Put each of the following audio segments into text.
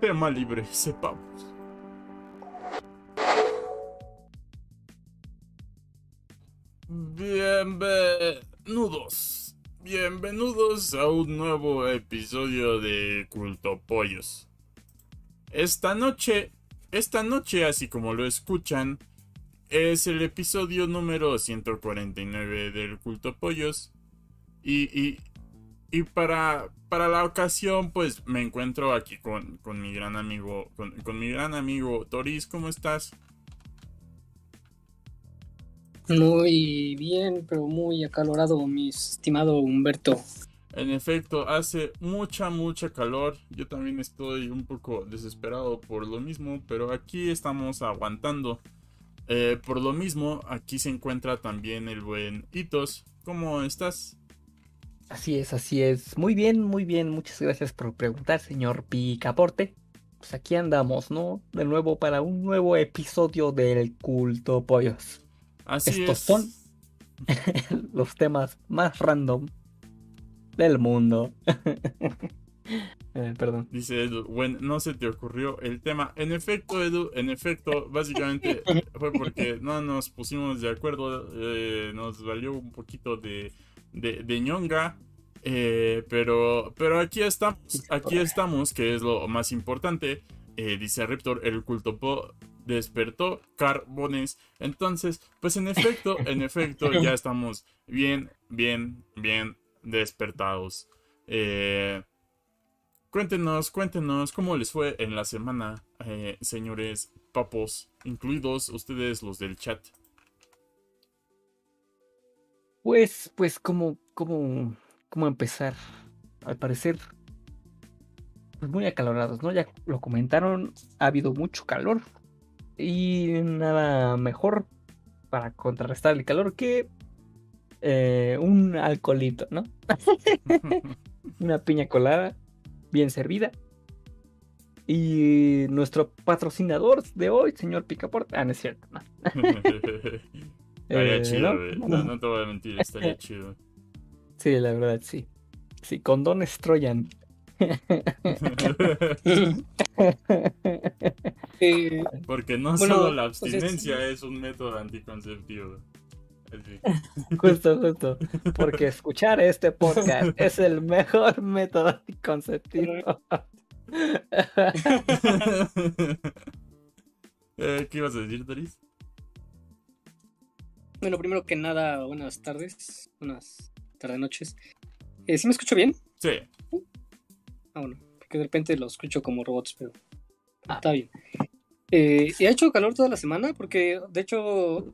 Tema libre, sepamos. Bienvenidos. Bienvenidos a un nuevo episodio de Culto Pollos. Esta noche, esta noche, así como lo escuchan, es el episodio número 149 del Culto Pollos. Y, y, y para, para la ocasión, pues me encuentro aquí con, con mi gran amigo, con, con, mi gran amigo Toris, ¿cómo estás? Muy bien, pero muy acalorado, mi estimado Humberto. En efecto, hace mucha, mucha calor. Yo también estoy un poco desesperado por lo mismo, pero aquí estamos aguantando. Eh, por lo mismo, aquí se encuentra también el buen Hitos. ¿Cómo estás? Así es, así es. Muy bien, muy bien. Muchas gracias por preguntar, señor Picaporte. Pues aquí andamos, ¿no? De nuevo para un nuevo episodio del Culto Pollos. Así Estos es. son los temas más random del mundo. Eh, perdón. Dice Edu, bueno, no se te ocurrió el tema. En efecto, Edu, en efecto, básicamente fue porque no nos pusimos de acuerdo. eh, nos valió un poquito de, de, de ñonga. eh, pero, pero aquí estamos, aquí estamos, que es lo más importante. Eh, dice Raptor, el culto po despertó carbones. Entonces, pues en efecto, en efecto, ya estamos bien, bien, bien despertados. Eh, Cuéntenos, cuéntenos cómo les fue en la semana, eh, señores papos, incluidos ustedes los del chat. Pues, pues, ¿cómo, cómo, cómo empezar? Al parecer, pues muy acalorados, ¿no? Ya lo comentaron, ha habido mucho calor. Y nada mejor para contrarrestar el calor que eh, un alcoholito, ¿no? Una piña colada bien servida. Y nuestro patrocinador de hoy, señor Picaporte. Ah, no es cierto, no. Estaría Eh, chido, ¿no? No, no te voy a mentir, estaría chido. Sí, la verdad, sí. Sí, condones Troyan. Eh, Porque no Bueno, solo la sea, abstinencia es un método anticonceptivo. Así. Justo, justo. Porque escuchar este podcast es el mejor método anticonceptivo. Eh, ¿Qué ibas a decir, Doris? Bueno, primero que nada, buenas tardes, buenas tarde noches. Eh, ¿Sí me escucho bien? Sí. Ah, bueno, porque de repente lo escucho como robots, pero Ah. está bien. Eh, y ha hecho calor toda la semana porque, de hecho, o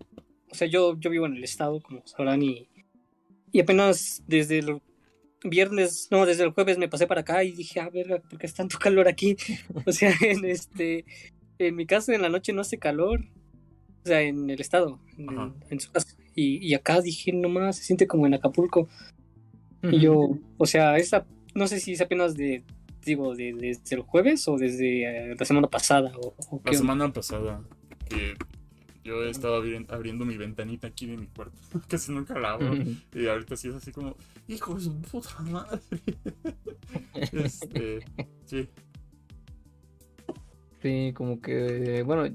sea, yo, yo vivo en el estado, como sabrán, y, y apenas desde el viernes, no, desde el jueves me pasé para acá y dije, a ver, ¿por qué es tanto calor aquí? O sea, en este, en mi casa en la noche no hace calor, o sea, en el estado, en, su casa. Y, y acá dije, nomás, se siente como en Acapulco. Y yo, o sea, esa, no sé si es apenas de, digo, de, desde el jueves o desde eh, la semana pasada. O, o La qué onda. semana pasada, que yo he estado abri- abriendo mi ventanita aquí de mi cuarto. Casi nunca la abro. Y ahorita sí es así como, hijo de su puta madre. este, sí. Sí, como que, bueno,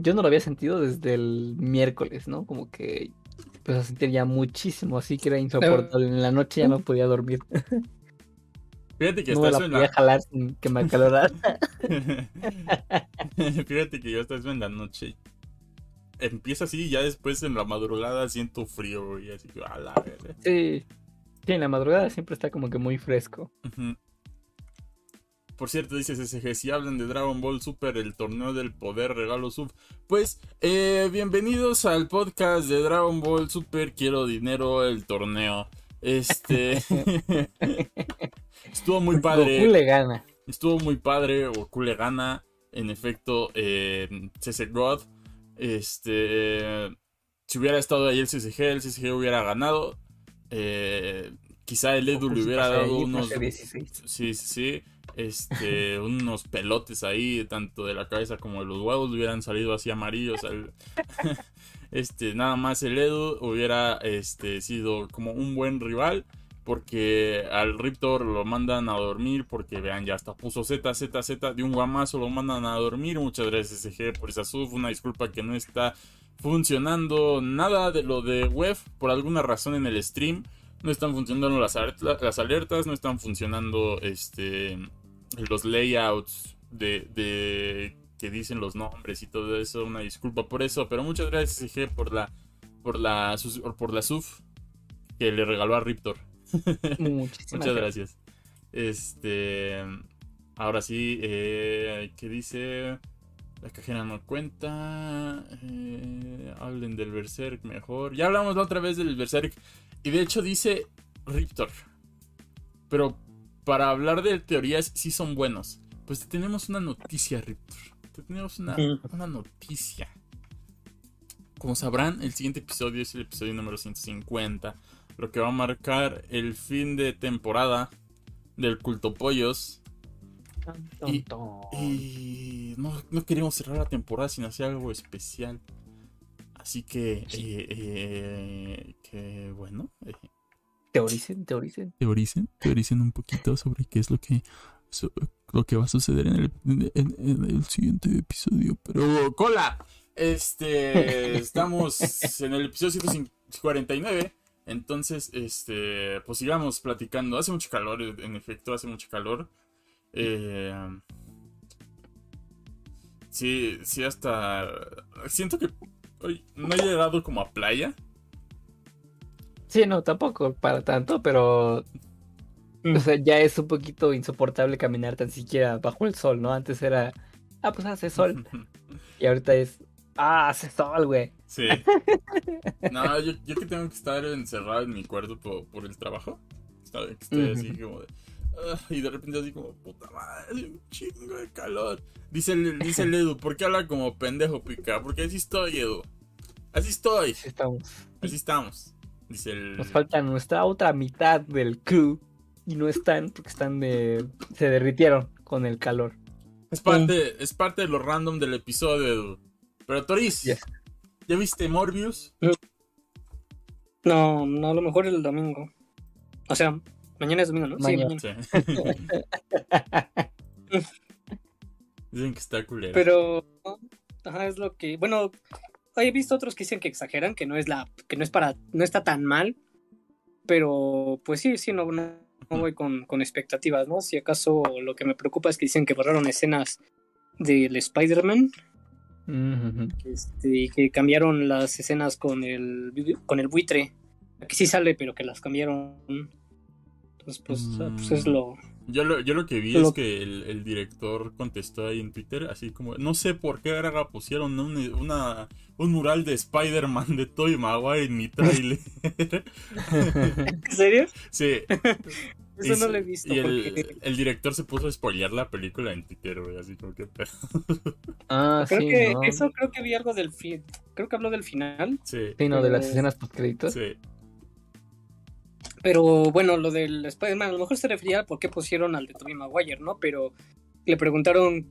yo no lo había sentido desde el miércoles, ¿no? Como que empezó a sentir ya muchísimo, así que era insoportable. En la noche ya no podía dormir. Fíjate que No me estás la en podía la... jalar sin que me acalorara. Fíjate que yo estás en la noche. Empieza así y ya después en la madrugada siento frío y así que a la verga. Sí. Sí, en la madrugada siempre está como que muy fresco. Ujú. Por cierto, dice SSG, si hablan de Dragon Ball Super, el torneo del poder, regalo sub. Pues, eh, bienvenidos al podcast de Dragon Ball Super, quiero dinero, el torneo. Este... Estuvo muy padre. Goku le gana. Estuvo muy padre, Goku le gana. En efecto, eh, CC God. Este. Si hubiera estado ahí el CCG, el CCG hubiera ganado. Eh, quizá el Edu le hubiera dado ahí, unos. pase 16. Sí, sí, sí. Este, unos pelotes ahí, tanto de la cabeza como de los huevos, le hubieran salido así amarillos. al- este, nada más el Edu hubiera este, sido como un buen rival. porque al Riptor lo mandan a dormir, porque vean, ya hasta puso Z, Z, Z, de un guamazo lo mandan a dormir. Muchas gracias SG por esa sub, una disculpa que no está funcionando nada de lo de web por alguna razón en el stream. No están funcionando las, las alertas, no están funcionando este, los layouts de, de que dicen los nombres y todo eso. Una disculpa por eso, pero muchas gracias SG por la por la por la sub que le regaló a Riptor. Muchas gracias. Este. Ahora sí, eh, ¿qué dice? La cajera no cuenta. Eh, hablen del Berserk mejor. Ya hablamos la otra vez del Berserk. Y de hecho dice Riptor. Pero para hablar de teorías, sí son buenos. Pues tenemos una noticia, Riptor. tenemos una, una noticia. Como sabrán, el siguiente episodio es el episodio número 150 lo que va a marcar el fin de temporada del culto pollos. Y, no, queremos cerrar la temporada sin hacer algo especial. Así que, eh, eh, que bueno. Eh. Teoricen, teoricen. Teoricen, teoricen un poquito sobre qué es lo que, lo que va a suceder en el, en el siguiente episodio. Pero, cola, este, estamos en el episodio 149. Entonces, este, pues sigamos platicando. Hace mucho calor, en efecto, hace mucho calor. Eh, sí, sí, hasta... Siento que no he llegado como a playa. Sí, no, tampoco para tanto, pero... Mm. O sea, ya es un poquito insoportable caminar tan siquiera bajo el sol, ¿no? Antes era... Ah, pues hace sol. y ahorita es... Ah, hace sol, güey. Sí. No, yo, yo, que tengo que estar encerrado en mi cuarto por, el trabajo. Estoy así como de. Y de repente así como, puta madre, un chingo de calor. Dice, dice el Edu, ¿por qué habla como pendejo, pica? Porque así estoy, Edu. Así estoy. Así estamos. Así estamos. Dice el... Nos falta nuestra otra mitad del crew. Y no están porque están de. se derritieron con el calor. Es parte, es parte de lo random del episodio, Edu. Pero Toris, ¿Ya viste Morbius? No, no, a lo mejor el domingo. O sea, mañana es domingo, ¿no? Sí, mañana. Dicen que está culero. Pero, ajá, es lo que. Bueno, he visto otros que dicen que exageran, que no es la. que no es para. no está tan mal. Pero, pues sí, sí, no, no, voy con, con expectativas, ¿no? Si acaso lo que me preocupa es que dicen que borraron escenas del Spider-Man este, que cambiaron las escenas con el, con el buitre. Aquí sí sale, pero que las cambiaron. Pues, ah, pues es mm. lo. Yo lo, yo lo que vi es que el, director contestó ahí en Twitter, así como, no sé por qué ahora pusieron una, un mural de Spider-Man de Toy Maguire en mi trailer. ¿En serio? Sí. Eso no lo he visto. Y el, director se puso a spoilear la película en Twitter, güey, así como que Ah, creo sí. Que Eso creo que vi algo del fin. Creo que habló del final. Sí. Sí, no, de las escenas post créditos. Sí. Pero bueno, lo del Spider-Man, a lo mejor se refería a por qué pusieron al de Tobey Maguire, ¿no? Pero le preguntaron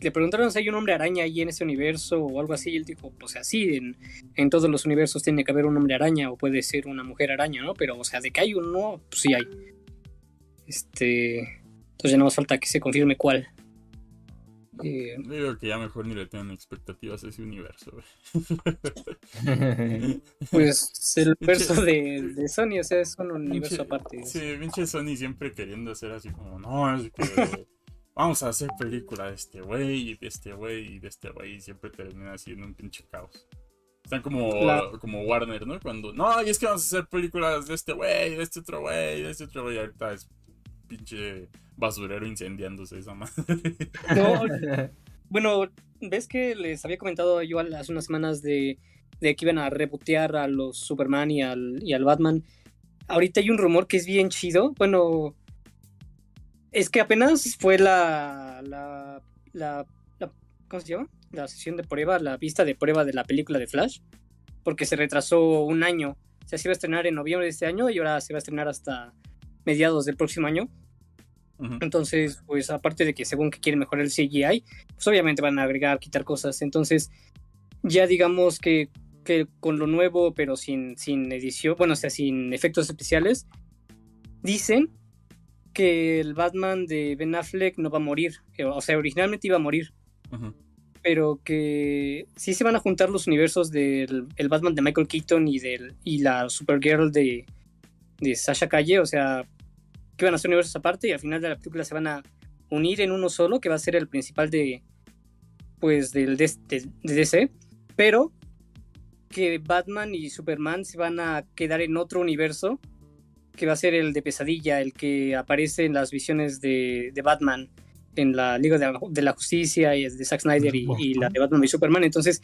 le preguntaron si hay un hombre araña ahí en ese universo o algo así, y él dijo, pues así, en, en, todos los universos tiene que haber un hombre araña o puede ser una mujer araña, ¿no? Pero, o sea, de que hay uno, pues sí hay. Este. Entonces ya no más falta que se confirme cuál. Eh, Digo que ya mejor ni le tengan expectativas a ese universo. pues el universo de, de, Sony, o sea, es un universo aparte. Sí, pinche Sony siempre queriendo hacer así como, no, es que vamos a hacer película de este güey y de este güey y de este güey y siempre termina haciendo un pinche caos. Están como, como Warner, ¿no? Cuando, no, y es que vamos a hacer películas de este güey, de este otro güey, de este otro güey, ahorita es pinche basurero incendiándose esa madre. bueno, ves que les había comentado yo hace unas semanas de, de que iban a rebotear a los Superman y al, y al Batman. Ahorita hay un rumor que es bien chido. Bueno, es que apenas fue la, la, la, la, ¿Cómo se llama? La sesión de prueba, la vista de prueba de la película de Flash. Porque se retrasó un año. O sea, se iba a estrenar en noviembre de este año y ahora se va a estrenar hasta mediados del próximo año. Entonces, pues aparte de que según que quieren mejorar el CGI, pues obviamente van a agregar, quitar cosas. Entonces, ya digamos que, que con lo nuevo, pero sin, sin edición, bueno, o sea, sin efectos especiales, dicen que el Batman de Ben Affleck no va a morir. O sea, originalmente iba a morir. Pero que sí se van a juntar los universos del el Batman de Michael Keaton y, del, y la Supergirl de, de Sasha Calle. O sea, que van a ser universos aparte y al final de la película se van a unir en uno solo, que va a ser el principal de, pues, del de, de DC. Pero que Batman y Superman se van a quedar en otro universo que va a ser el de Pesadilla, el que aparece en las visiones de, Batman en la Liga de la, Justicia y de Zack Snyder y, la de Batman y Superman. Entonces,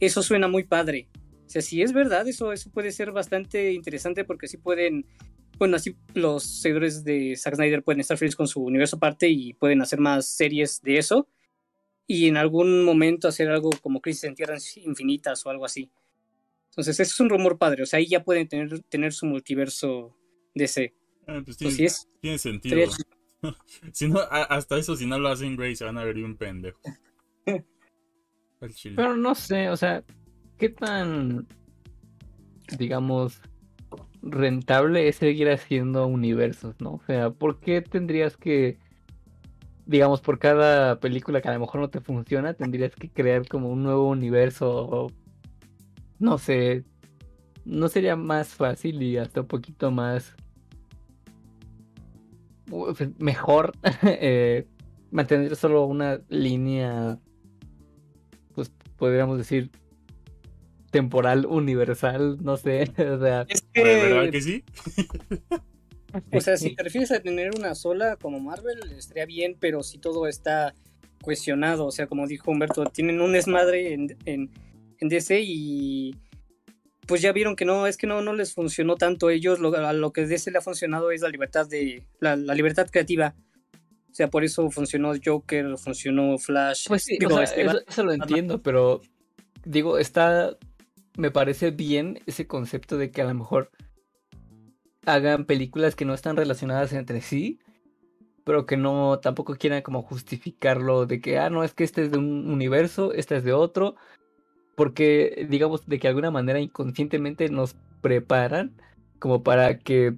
eso suena muy padre. O sea, si es verdad, eso, eso puede ser bastante interesante porque así pueden, bueno, así los seguidores de Zack Snyder pueden estar felices con su universo aparte y pueden hacer más series de eso. Y en algún momento hacer algo como Crisis en Tierras Infinitas o algo así. Entonces, eso es un rumor padre. O sea, ahí ya pueden tener, tener su multiverso DC. Ah, pues tiene, tiene sentido. si no, hasta eso, si no lo hacen, güey, se van a ver un pendejo. Pero no sé, o sea, ¿qué tan, digamos, rentable es seguir haciendo universos, ¿no? O sea, ¿por qué tendrías que, digamos, por cada película que a lo mejor no te funciona, tendrías que crear como un nuevo universo no sé, no sería más fácil y hasta un poquito más mejor eh, mantener solo una línea, pues podríamos decir, temporal universal, no sé, o sea... Es que... ¿Verdad que sí? o sea, si te refieres a tener una sola como Marvel, estaría bien, pero si todo está cuestionado, o sea, como dijo Humberto, tienen un desmadre en, en, en DC y pues ya vieron que no, es que no, no les funcionó tanto. Ellos lo, a lo que DC le ha funcionado es la libertad de, la, libertad creativa. O sea, por eso funcionó Joker, funcionó Flash. Pues sí, este, eso, lo entiendo, pero digo, está, me parece bien ese concepto de que a lo mejor hagan películas que no están relacionadas entre sí, pero que no tampoco quieran como justificarlo de que, ah, no, es que este es de un universo, este es de otro, porque digamos de que alguna manera inconscientemente nos preparan como para que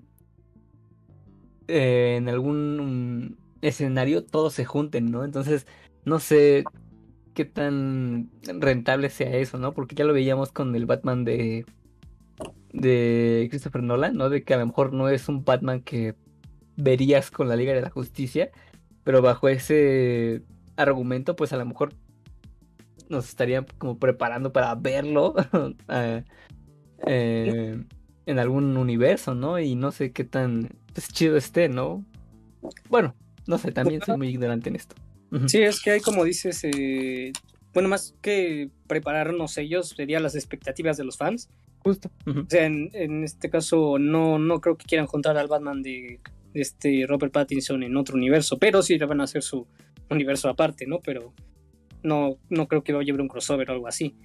eh, en algún escenario todos se junten, ¿no? Entonces, no sé qué tan rentable sea eso, ¿no? Porque ya lo veíamos con el Batman de de Christopher Nolan, ¿no? De que a lo mejor no es un Batman que verías con la Liga de la Justicia, pero bajo ese argumento, pues a lo mejor nos estarían como preparando para verlo eh, eh, en algún universo, ¿no? Y no sé qué tan pues, chido esté, ¿no? Bueno, no sé, también soy muy ignorante en esto. Sí, es que hay como dices, eh, bueno, más que prepararnos ellos, serían las expectativas de los fans. Justo. O sea, en, este caso no, no creo que quieran juntar al Batman de, este Robert Pattinson en otro universo, pero sí le van a hacer su universo aparte, ¿no? Pero no, no creo que vaya a haber un crossover o algo así.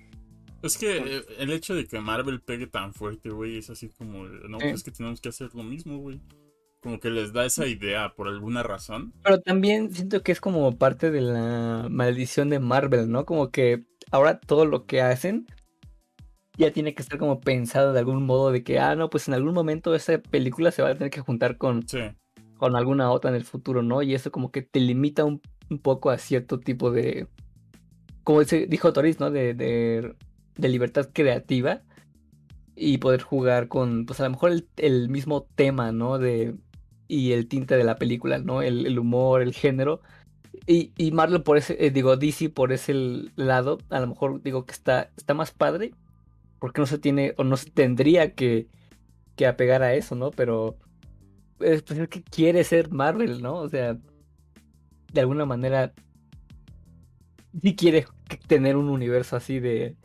Es que eh, el hecho de que Marvel pegue tan fuerte, güey, es así como, no, es que tenemos que hacer lo mismo, güey. Como que les da esa idea por alguna razón. Pero también siento que es como parte de la maldición de Marvel, ¿no? Como que ahora todo lo que hacen ya tiene que estar como pensado de algún modo de que, ah, no, pues en algún momento esa película se va a tener que juntar con, con alguna otra en el futuro, ¿no? Y eso como que te limita un poco a cierto tipo de, como dijo Toris, ¿no? De, de, libertad creativa y poder jugar con, pues a lo mejor el, mismo tema, ¿no? De, y el tinte de la película, ¿no? El, humor, el género. Y, y Marvel por ese, eh, digo, DC por ese lado, a lo mejor digo que está, está más padre, porque no se tiene, o no se tendría que, que apegar a eso, ¿no? Pero es, pues es que quiere ser Marvel, ¿no? O sea, de alguna manera sí quiere tener un universo así de,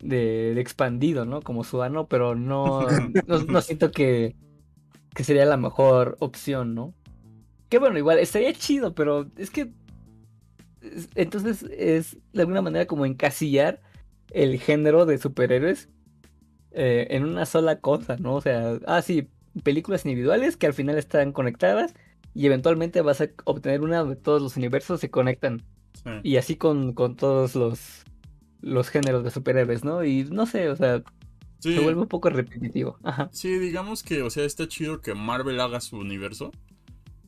de, expandido, ¿no? Como Suano, pero no, no, siento que, que, sería la mejor opción, ¿no? Que bueno, igual estaría chido, pero es que entonces es de alguna manera como encasillar el género de superhéroes eh, en una sola cosa, ¿no? O sea, ah, sí, películas individuales que al final están conectadas y eventualmente vas a obtener una donde todos los universos se conectan y así con, todos los, los géneros de superhéroes, ¿no? Y no sé, o sea, Se vuelve un poco repetitivo. Ajá. Sí, digamos que, o sea, está chido que Marvel haga su universo.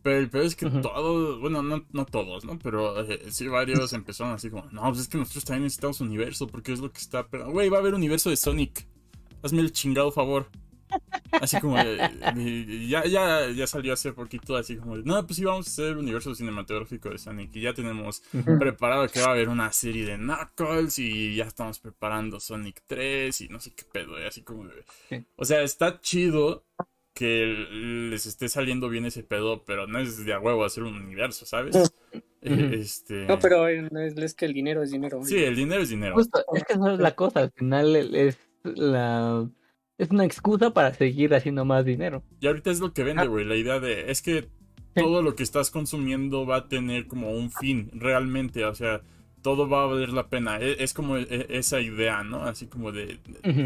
Pero el peor es que todos, bueno, no, no todos, ¿no? Pero eh, sí varios empezaron así como, no, pues es que nosotros también necesitamos universo, porque es lo que está... Güey, va a haber universo de Sonic. Hazme el chingado favor. Así como, ya, ya, ya salió hace poquito, así como, no, pues sí, vamos a hacer el universo cinematográfico de Sonic. Y ya tenemos preparado que va a haber una serie de Knuckles y ya estamos preparando Sonic 3 y no sé qué pedo. Y así como, o sea, está chido que les esté saliendo bien ese pedo, pero no es de a huevo hacer un universo, ¿sabes? Eh, este... No, pero es, que el dinero es dinero. Sí, el dinero es dinero. es que no es la cosa, al final es la es una excusa para seguir haciendo más dinero. Y ahorita es lo que vende, ah. güey, la idea de, es que todo lo que estás consumiendo va a tener como un fin, realmente, o sea, todo va a valer la pena. E, es, como e, esa idea, ¿no? Así como de,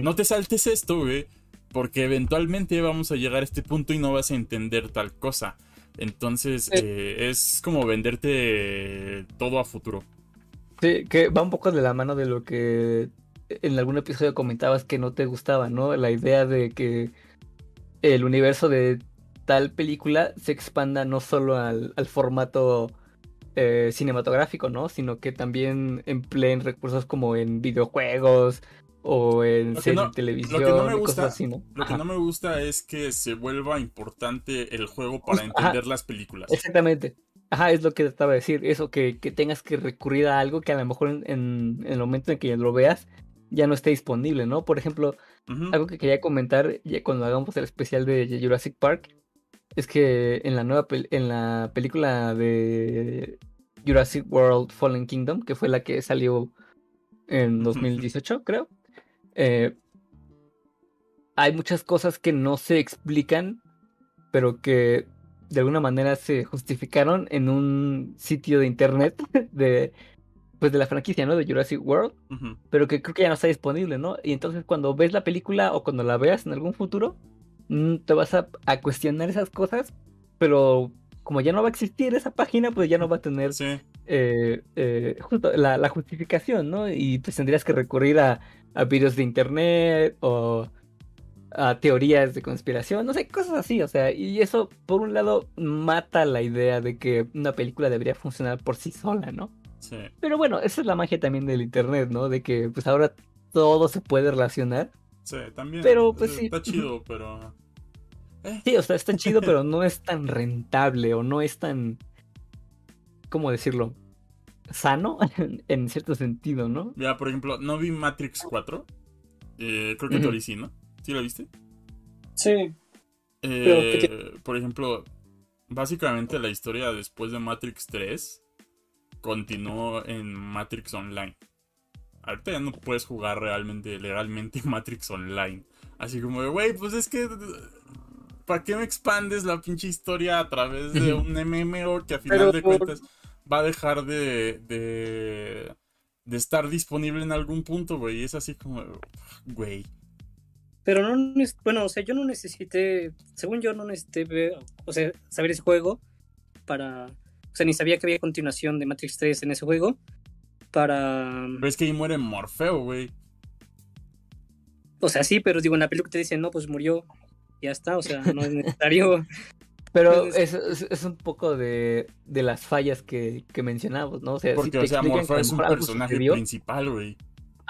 no te saltes esto, güey, porque eventualmente vamos a llegar a este punto y no vas a entender tal cosa. Entonces, eh, es como venderte todo a futuro. Sí, que va un poco de la mano de lo que en algún episodio comentabas que no te gustaba, ¿no? La idea de que el universo de tal película se expanda no solo al, formato eh, cinematográfico, ¿no? Sino que también empleen recursos como en videojuegos o en televisión lo que no me gusta, cosas así, ¿no? Lo que no me gusta es que se vuelva importante el juego para entender las películas. Exactamente. Ajá, es lo que te estaba a decir. Eso, que, tengas que recurrir a algo que a lo mejor en, en, el momento en que lo veas ya no esté disponible, ¿no? Por ejemplo, algo que quería comentar ya cuando hagamos el especial de Jurassic Park es que en la nueva en la película de Jurassic World Fallen Kingdom, que fue la que salió en 2018, creo, eh, hay muchas cosas que no se explican, pero que de alguna manera se justificaron en un sitio de internet de pues de la franquicia, ¿no? De Jurassic World, pero que creo que ya no está disponible, ¿no? Y entonces cuando ves la película o cuando la veas en algún futuro, mm, te vas a, cuestionar esas cosas, pero como ya no va a existir esa página, pues ya no va a tener eh, eh, justo la, justificación, ¿no? Y pues tendrías que recurrir a, a videos de internet o a teorías de conspiración, no sé, cosas así, o sea, y eso por un lado mata la idea de que una película debería funcionar por sí sola, ¿no? Pero bueno, esa es la magia también del internet, ¿no? De que pues ahora todo se puede relacionar. Sí, también. Pero pues sí. Está chido, pero. Eh. Sí, o sea, está chido, pero no es tan rentable o no es tan. ¿Cómo decirlo? Sano en cierto sentido, ¿no? Ya, por ejemplo, no vi Matrix 4. Eh, creo que uh sí, ¿no? ¿Sí lo viste? Sí. Eh, por ejemplo, básicamente la historia después de Matrix 3 continuó en Matrix Online. Ahorita ya no puedes jugar realmente, legalmente Matrix Online. Así como de, güey, pues es que. ¿Para qué me expandes la pinche historia a través de un MMO que a final de cuentas va a dejar de, de, de estar disponible en algún punto, güey? Es así como, güey. Pero no, bueno, o sea, yo no necesité, según yo no necesité ver, o sea, saber ese juego para sea, ni sabía que había continuación de Matrix 3 en ese juego. Para. Pero es que ahí muere Morfeo, güey. O sea, sí, pero digo, en la película te dicen, no, pues murió. Ya está, o sea, no es necesario. Pero es, es, un poco de, de las fallas que, que mencionamos, ¿no? O sea, Porque, o sea, Morfeo es un personaje principal, güey.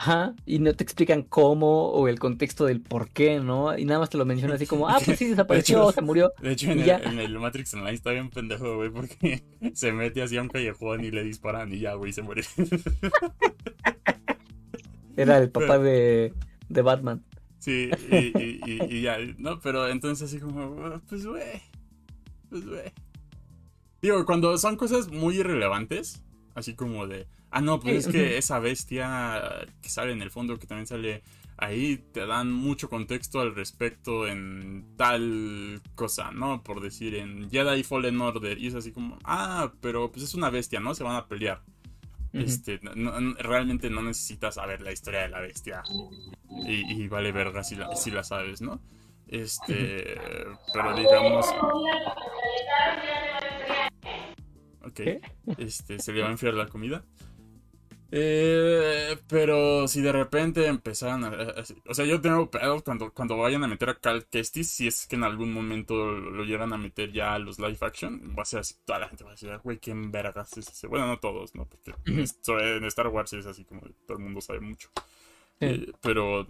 Ajá, y no te explican cómo o el contexto del por qué, ¿no? Y nada más te lo mencionan así como, ah, pues sí, desapareció, se murió. De hecho, en, el, en, el, Matrix Online está bien pendejo, güey, porque se mete así a un callejón y le disparan y ya, güey, se muere. Era el papá de, de Batman. Sí, y, y, ya, no, pero entonces así como, pues, güey, pues, güey. Digo, cuando son cosas muy irrelevantes, así como de Ah, no, pues es que esa bestia que sale en el fondo, que también sale ahí, te dan mucho contexto al respecto en tal cosa, ¿no? Por decir, en Jedi Fallen Order. Y es así como, ah, pero pues es una bestia, ¿no? Se van a pelear. Este, realmente no necesitas saber la historia de la bestia. Y, vale verga si la, si la sabes, ¿no? Este, pero digamos. Ok, este, se le va a enfriar la comida. Eh, pero si de repente empezaran a, a- O sea, yo tengo pedo cuando, cuando vayan a meter a Cal Kestis, si es que en algún momento lo, lo llegan a meter ya a los live action, va a ser así, toda la gente va a decir, "Ah, güey, ¿quién vergas es ese? Bueno, no todos, ¿no? Porque Ujú. es- sobre- en Star Wars es así como todo el mundo sabe mucho. Sí. Eh, pero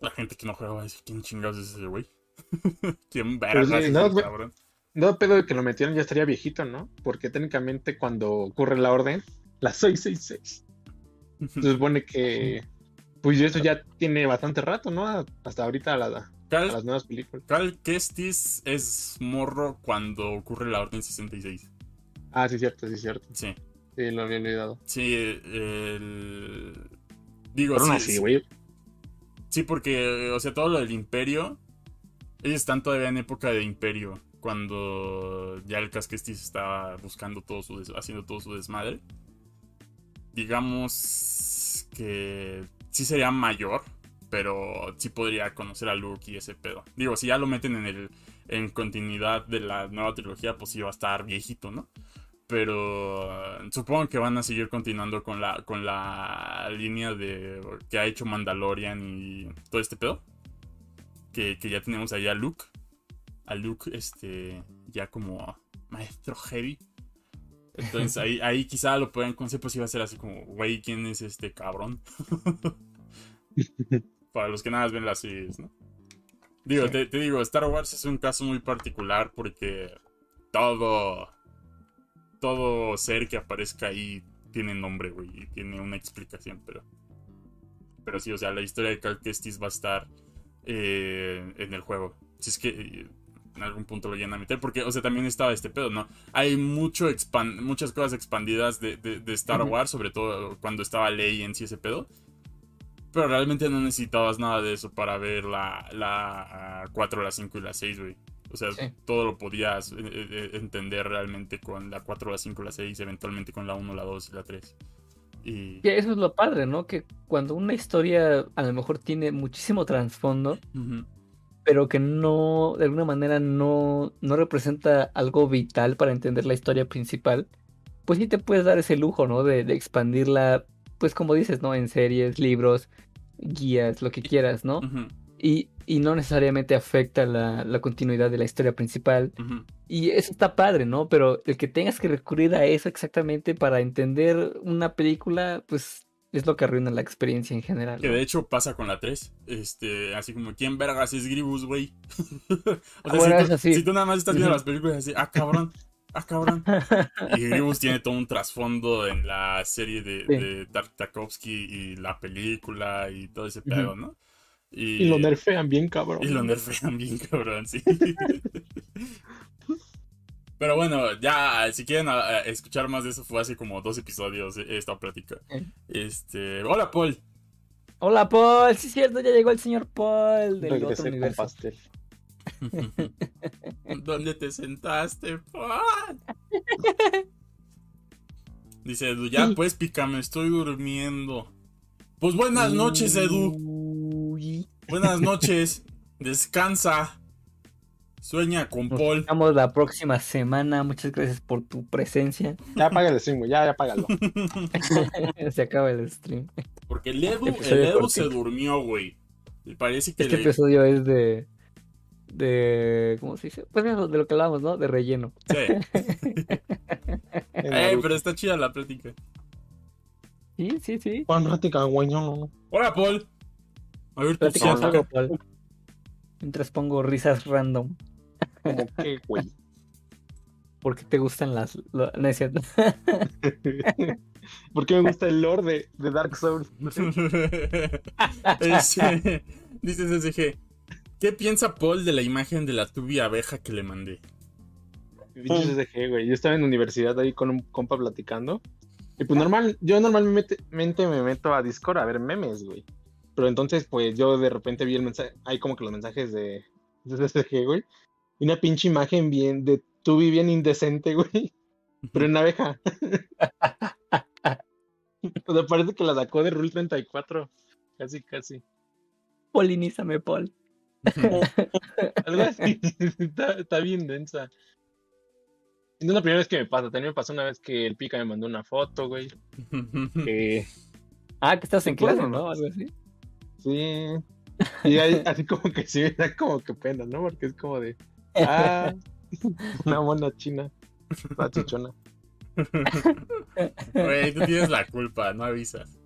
la gente que no juega va a decir, ¿quién chingados es ese güey? ¿Quién Pero vergas sí, es ese no, güey. cabrón? No pedo de que lo metieron ya estaría viejito, ¿no? Porque técnicamente cuando ocurre la orden, la 666, se supone que. Pues eso ya tiene bastante rato, ¿no? Hasta ahorita la- a las nuevas películas. Cal Kestis es morro cuando ocurre la Orden 66. Ah, sí, cierto, sí, cierto. Sí. Sí, lo había olvidado. Sí, el... Digo, Pero sí, güey. sí, porque, o sea, todo lo del imperio, ellos están todavía en época de imperio, cuando ya el Casquestis estaba buscando todo su, des- haciendo todo su desmadre. Digamos que sí sería mayor, pero sí podría conocer a Luke y ese pedo. Digo, si ya lo meten en el en continuidad de la nueva trilogía, pues sí va a estar viejito, ¿no? Pero eh, supongo que van a seguir continuando con la, con la línea de que ha hecho Mandalorian y todo este pedo. Que, que ya tenemos ahí a Luke. A Luke, este, ya como maestro heavy. Entonces ahí, ahí quizá lo puedan conocer, pues iba a ser así como, güey, ¿quién es este cabrón? Para los que nada más ven las series, ¿no? Digo, Sí. te, te digo, Star Wars es un caso muy particular porque todo todo ser que aparezca ahí tiene nombre, güey, y tiene una explicación, pero. Pero sí, o sea, la historia de Cal Kestis va a estar eh, en el juego. Si es que eh, en algún punto lo llegan a meter, porque, o sea, también estaba este pedo, ¿no? Hay mucho expan- muchas cosas expandidas de, de- de Star Ujú. Wars, sobre todo cuando estaba Ley en sí ese pedo. Pero realmente no necesitabas nada de eso para ver la, la 4, la 5 y la 6, güey. O sea, Sí. todo lo podías eh, eh, entender realmente con la 4, la 5, la 6, eventualmente con la 1, la 2 y la 3. Y... Eso es lo padre, ¿no? Que cuando una historia a lo mejor tiene muchísimo trasfondo, Ujú, pero que no, de alguna manera no, no representa algo vital para entender la historia principal, pues sí te puedes dar ese lujo, ¿no? De, de expandirla, pues como dices, ¿no? En series, libros, guías, lo que quieras, ¿no? ujú, Y, y no necesariamente afecta la, la continuidad de la historia principal. ujú. Y eso está padre, ¿no? Pero el que tengas que recurrir a eso exactamente para entender una película, pues es lo que arruina la experiencia en general. Que de hecho pasa con la 3. Este, así como, ¿quién vergas es Gribus, güey? o sea, bueno, si, tú, sí. si tú nada más estás viendo las películas así, ah, cabrón, ah, cabrón. Y Gribus tiene todo un trasfondo en la serie de, Sí. de Tartakovsky y la película y todo ese pedo, ¿no? Y lo nerfean bien, cabrón. Y lo nerfean bien, cabrón, sí. Pero bueno, ya, si quieren a- a escuchar más de eso, fue hace como dos episodios eh, esta plática. Eh. Este, hola Paul. Hola Paul, sí es cierto, ya llegó el señor Paul del otro Regresé con universo. pastel. ¿Dónde te sentaste, Paul? Dice Edu, ya pues pica, me estoy durmiendo. Pues buenas noches, Edu. Uy. Buenas noches. Descansa. Sueña con Nos Paul. vemos la próxima semana. Muchas gracias por tu presencia. Ya apaga el stream, güey, ya, ya apágalo. Se acaba el stream. Porque el Edu, el Edu se durmió, güey. Y parece que Este le... episodio es de. de. ¿Cómo se dice? Pues eso, de lo que hablábamos, ¿no? De relleno. Sí. Eh, Naruto. pero está chida la plática. Sí, sí, sí. Juan Rática, güey, no. Hola, Paul. A ver, Paul. Mientras pongo risas random. Como que, güey. Porque te gustan las. lo- no es cierto. Porque me gusta el lore de, de Dark Souls. Este, dice SSG. ¿Qué piensa Paul de la imagen de la tubi abeja que le mandé? Pinches SG, güey. Yo estaba en universidad ahí con un compa platicando. Y pues normal, yo normalmente me meto a Discord a ver memes, güey. Pero entonces, pues yo de repente vi el mensaje, hay como que los mensajes de, de SG, güey. Y una pinche imagen bien, de Tubi bien indecente, güey. Pero en abeja. o sea, parece que la sacó de Rule 34. Casi, casi. Polinízame, Paul. Algo así. está, está bien densa. No es la primera vez que me pasa. También me pasó una vez que el pica me mandó una foto, güey. Que Ah, que estás en clase. ¿no? Algo así. sí. Y ahí, así como que sí da como que pena, ¿no? Porque es como de. Ah, una mona china. Una chichona. Güey, tú tienes la culpa, no avisas.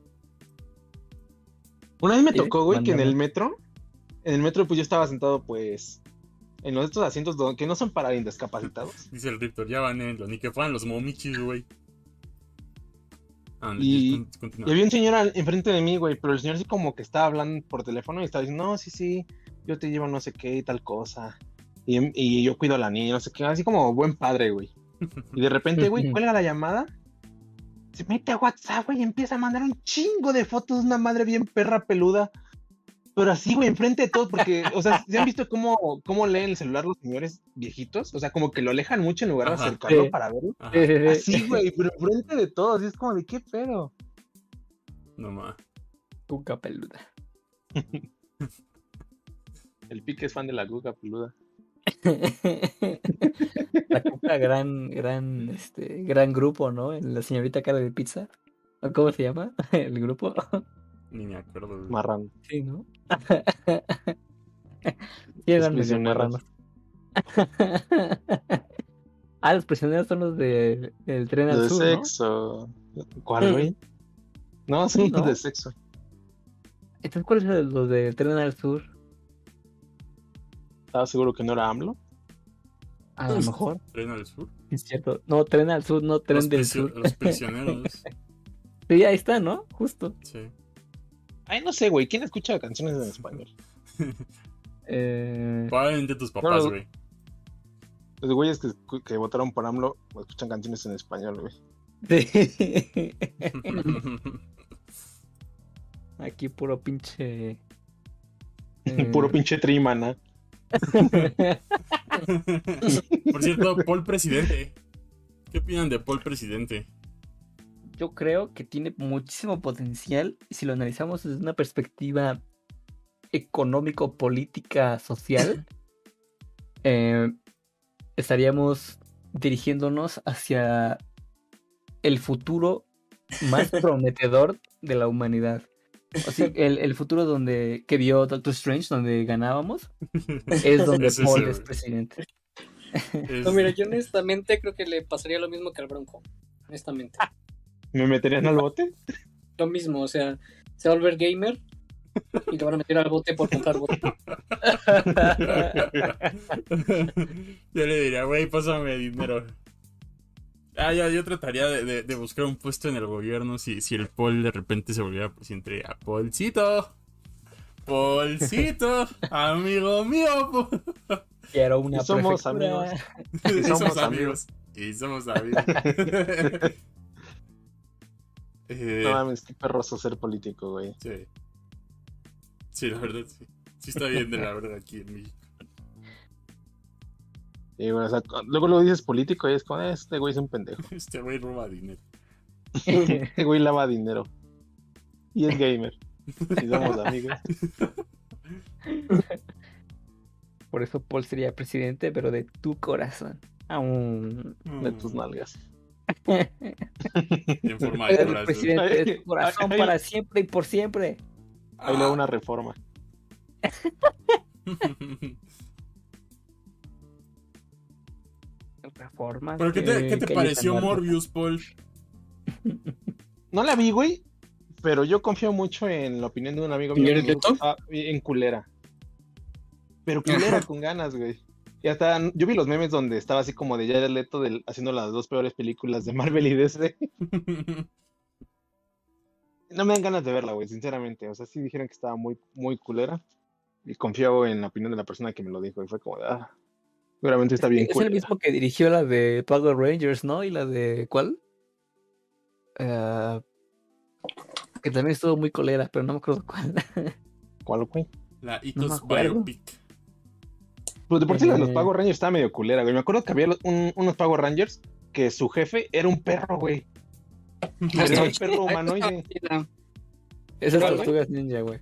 Una vez me tocó, güey, que en el metro. En el metro, pues yo estaba sentado, pues. En los estos asientos que no son para indiscapacitados. Dice el Riptor, ya van en ni que fueran los momichis, güey. Ah, Y-. Y había un señor al- enfrente de mí, güey, pero el señor sí como que estaba hablando por teléfono y estaba diciendo, no, sí, sí, yo te llevo no sé qué y tal cosa. Y, y yo cuido a la niña, no sé qué, así como buen padre, güey. Y de repente, güey, cuelga la llamada, se mete a WhatsApp, güey, y empieza a mandar un chingo de fotos de una madre bien perra peluda. Pero así, güey, enfrente de todos, porque, o sea, ¿se han visto cómo, cómo leen el celular los señores viejitos? O sea, como que lo alejan mucho en lugar de Ajá. acercarlo Sí. para verlo. Ajá, Sí, sí, sí. Así, güey, pero enfrente de todos, y es como de qué pedo. no más. Cuca peluda. El pique es fan de la guga peluda. La Cuca, gran, gran, este, gran grupo, ¿no? En la señorita cara de pizza. ¿O ¿Cómo se llama? El grupo. Ni me acuerdo. Marrano. Sí, ¿no? Sí, eran marranos. ah, los prisioneros son los de, del tren al de sur, ¿no? sexo. ¿Cuál, güey? No, son ¿No? de sexo. Entonces, ¿cuáles son los del tren al sur? ¿Estaba seguro que no era AMLO? A lo mejor. ¿Tren al sur? Es cierto. No, tren al sur, no tren Los, del sur. los prisioneros. Sí, ahí está, ¿no? Justo. Sí. Ay, no sé, güey. ¿Quién escucha canciones en español? Eh... Probablemente tus papás, No, güey. Los güeyes que, votaron por AMLO escuchan canciones en español, güey. Sí. Aquí puro pinche. eh, Puro pinche trimana. Por cierto, Paul Presidente. ¿Qué opinan de Paul Presidente? Yo creo que tiene muchísimo potencial si lo analizamos desde una perspectiva económico, política, social. eh, estaríamos dirigiéndonos hacia el futuro más prometedor de la humanidad. O sea, el, el futuro donde que vio Doctor Strange, donde ganábamos, es donde ese, Paul es presidente. Es- No, mira, yo honestamente creo que le pasaría lo mismo que al Bronco. Honestamente. ¿Me meterían al bote? Lo mismo, o sea, se va a volver gamer y lo van a meter al bote por comprar bote. yo le diría, güey, pásame dinero. Ah, ya, yo trataría de, de- de buscar un puesto en el gobierno si, si el Paul de repente se volviera presidente. A Paulcito. Paulcito, amigo mío. po". Quiero una Y somos prefectura. amigos. Y somos amigos. Y somos amigos. Eh, No mames, qué perroso ser político, güey. sí. Sí, la verdad, sí. Sí está bien de la verdad aquí en México. Y, bueno, o sea, cu- luego lo dices político y es como, "Eh, este güey es un pendejo. Este güey roba dinero. Este güey lava dinero. Y es gamer. Y somos amigos. Por eso Paul sería presidente, pero de tu corazón. Aún. De tus nalgas. En forma de corazón. presidente de tu corazón Ay, ay. para siempre y por siempre. Ahí luego una reforma. ¿Pero qué te, eh, qué te Calle pareció. Morbius, Paul? No la vi, güey. Pero yo confío mucho en la opinión de un amigo mío. gusta- ah, en culera. Pero culera con ganas, güey. Y hasta yo vi los memes donde estaba así como de Jared Leto del- haciendo las dos peores películas de Marvel y DC. No me dan ganas de verla, güey, sinceramente. O sea, sí dijeron que estaba muy, muy culera. Y confío en la opinión de la persona que me lo dijo. Y fue como de, ah, seguramente está bien Es el mismo que dirigió la de Power Rangers, ¿no? Y la de. ¿Cuál? Eh, que también estuvo muy colera, pero no me acuerdo cuál. ¿Cuál, güey? La me Itos acuerdo. Biopic. Pues de por sí la de los Eh. Power Rangers estaba medio culera, güey. Me acuerdo que había un- unos Power Rangers que su jefe era un perro, güey. Era un perro humanoide. Esas tortugas ninja, güey.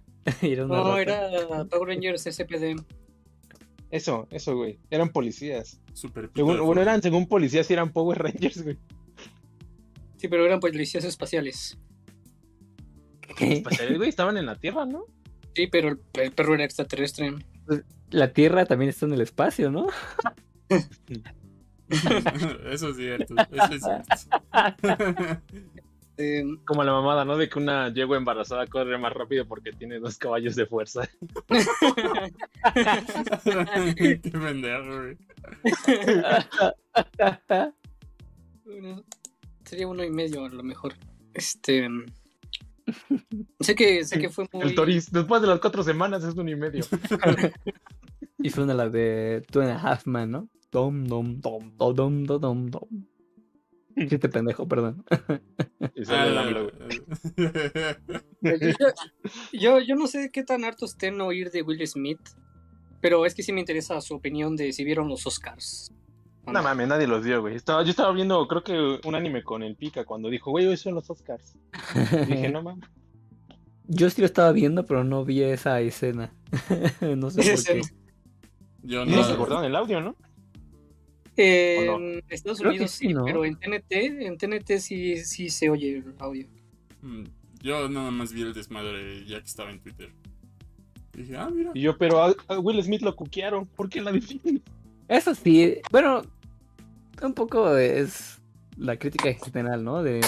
No, rata. era Power Rangers SPD. Eso, eso, güey. Eran policías. Super Según, bueno, eran según policías y eran Power Rangers, güey. Sí, pero eran policías espaciales. Espaciales, güey, estaban en la Tierra, ¿no? Sí, pero el, el perro era extraterrestre. La Tierra también está en el espacio, ¿no? Eso es cierto. Eso es cierto. Eh, Como la mamada, ¿no? De que una yegua embarazada corre más rápido porque tiene dos caballos de fuerza. Qué pendejo, güey. Bueno, sería uno y medio a lo mejor. Este. Sé que, sé que fue muy. El Toris, después de las cuatro semanas es uno y medio. Y suena la de Two and a Half Man, ¿no? Dom, dom, dom, dom, dom, dom, dom, dom. Chiste pendejo, perdón. Y sale el AMLO, güey. Yo, yo, no sé qué tan harto estén oír de Will Smith, pero es que sí me interesa su opinión de si vieron los Oscars. ¿O No mames, nadie los dio, güey. Estaba, yo estaba viendo, creo que un anime con el Pica cuando dijo, güey, hoy son los Oscars. Y dije, no mames. Yo sí lo estaba viendo, pero no vi esa escena. no sé por qué. Yo Y no se no. cortaron el audio, ¿no? Eh. En Estados Creo Unidos sí, sí, ¿no? pero en TNT, en TNT sí, sí se oye el audio. Mm, Yo nada más vi el desmadre ya que estaba en Twitter. Dije, ah, mira. Y yo, pero a, a Will Smith lo cuquearon. ¿Por qué la defienden? Eso sí, bueno, un poco es la crítica en general, ¿no? De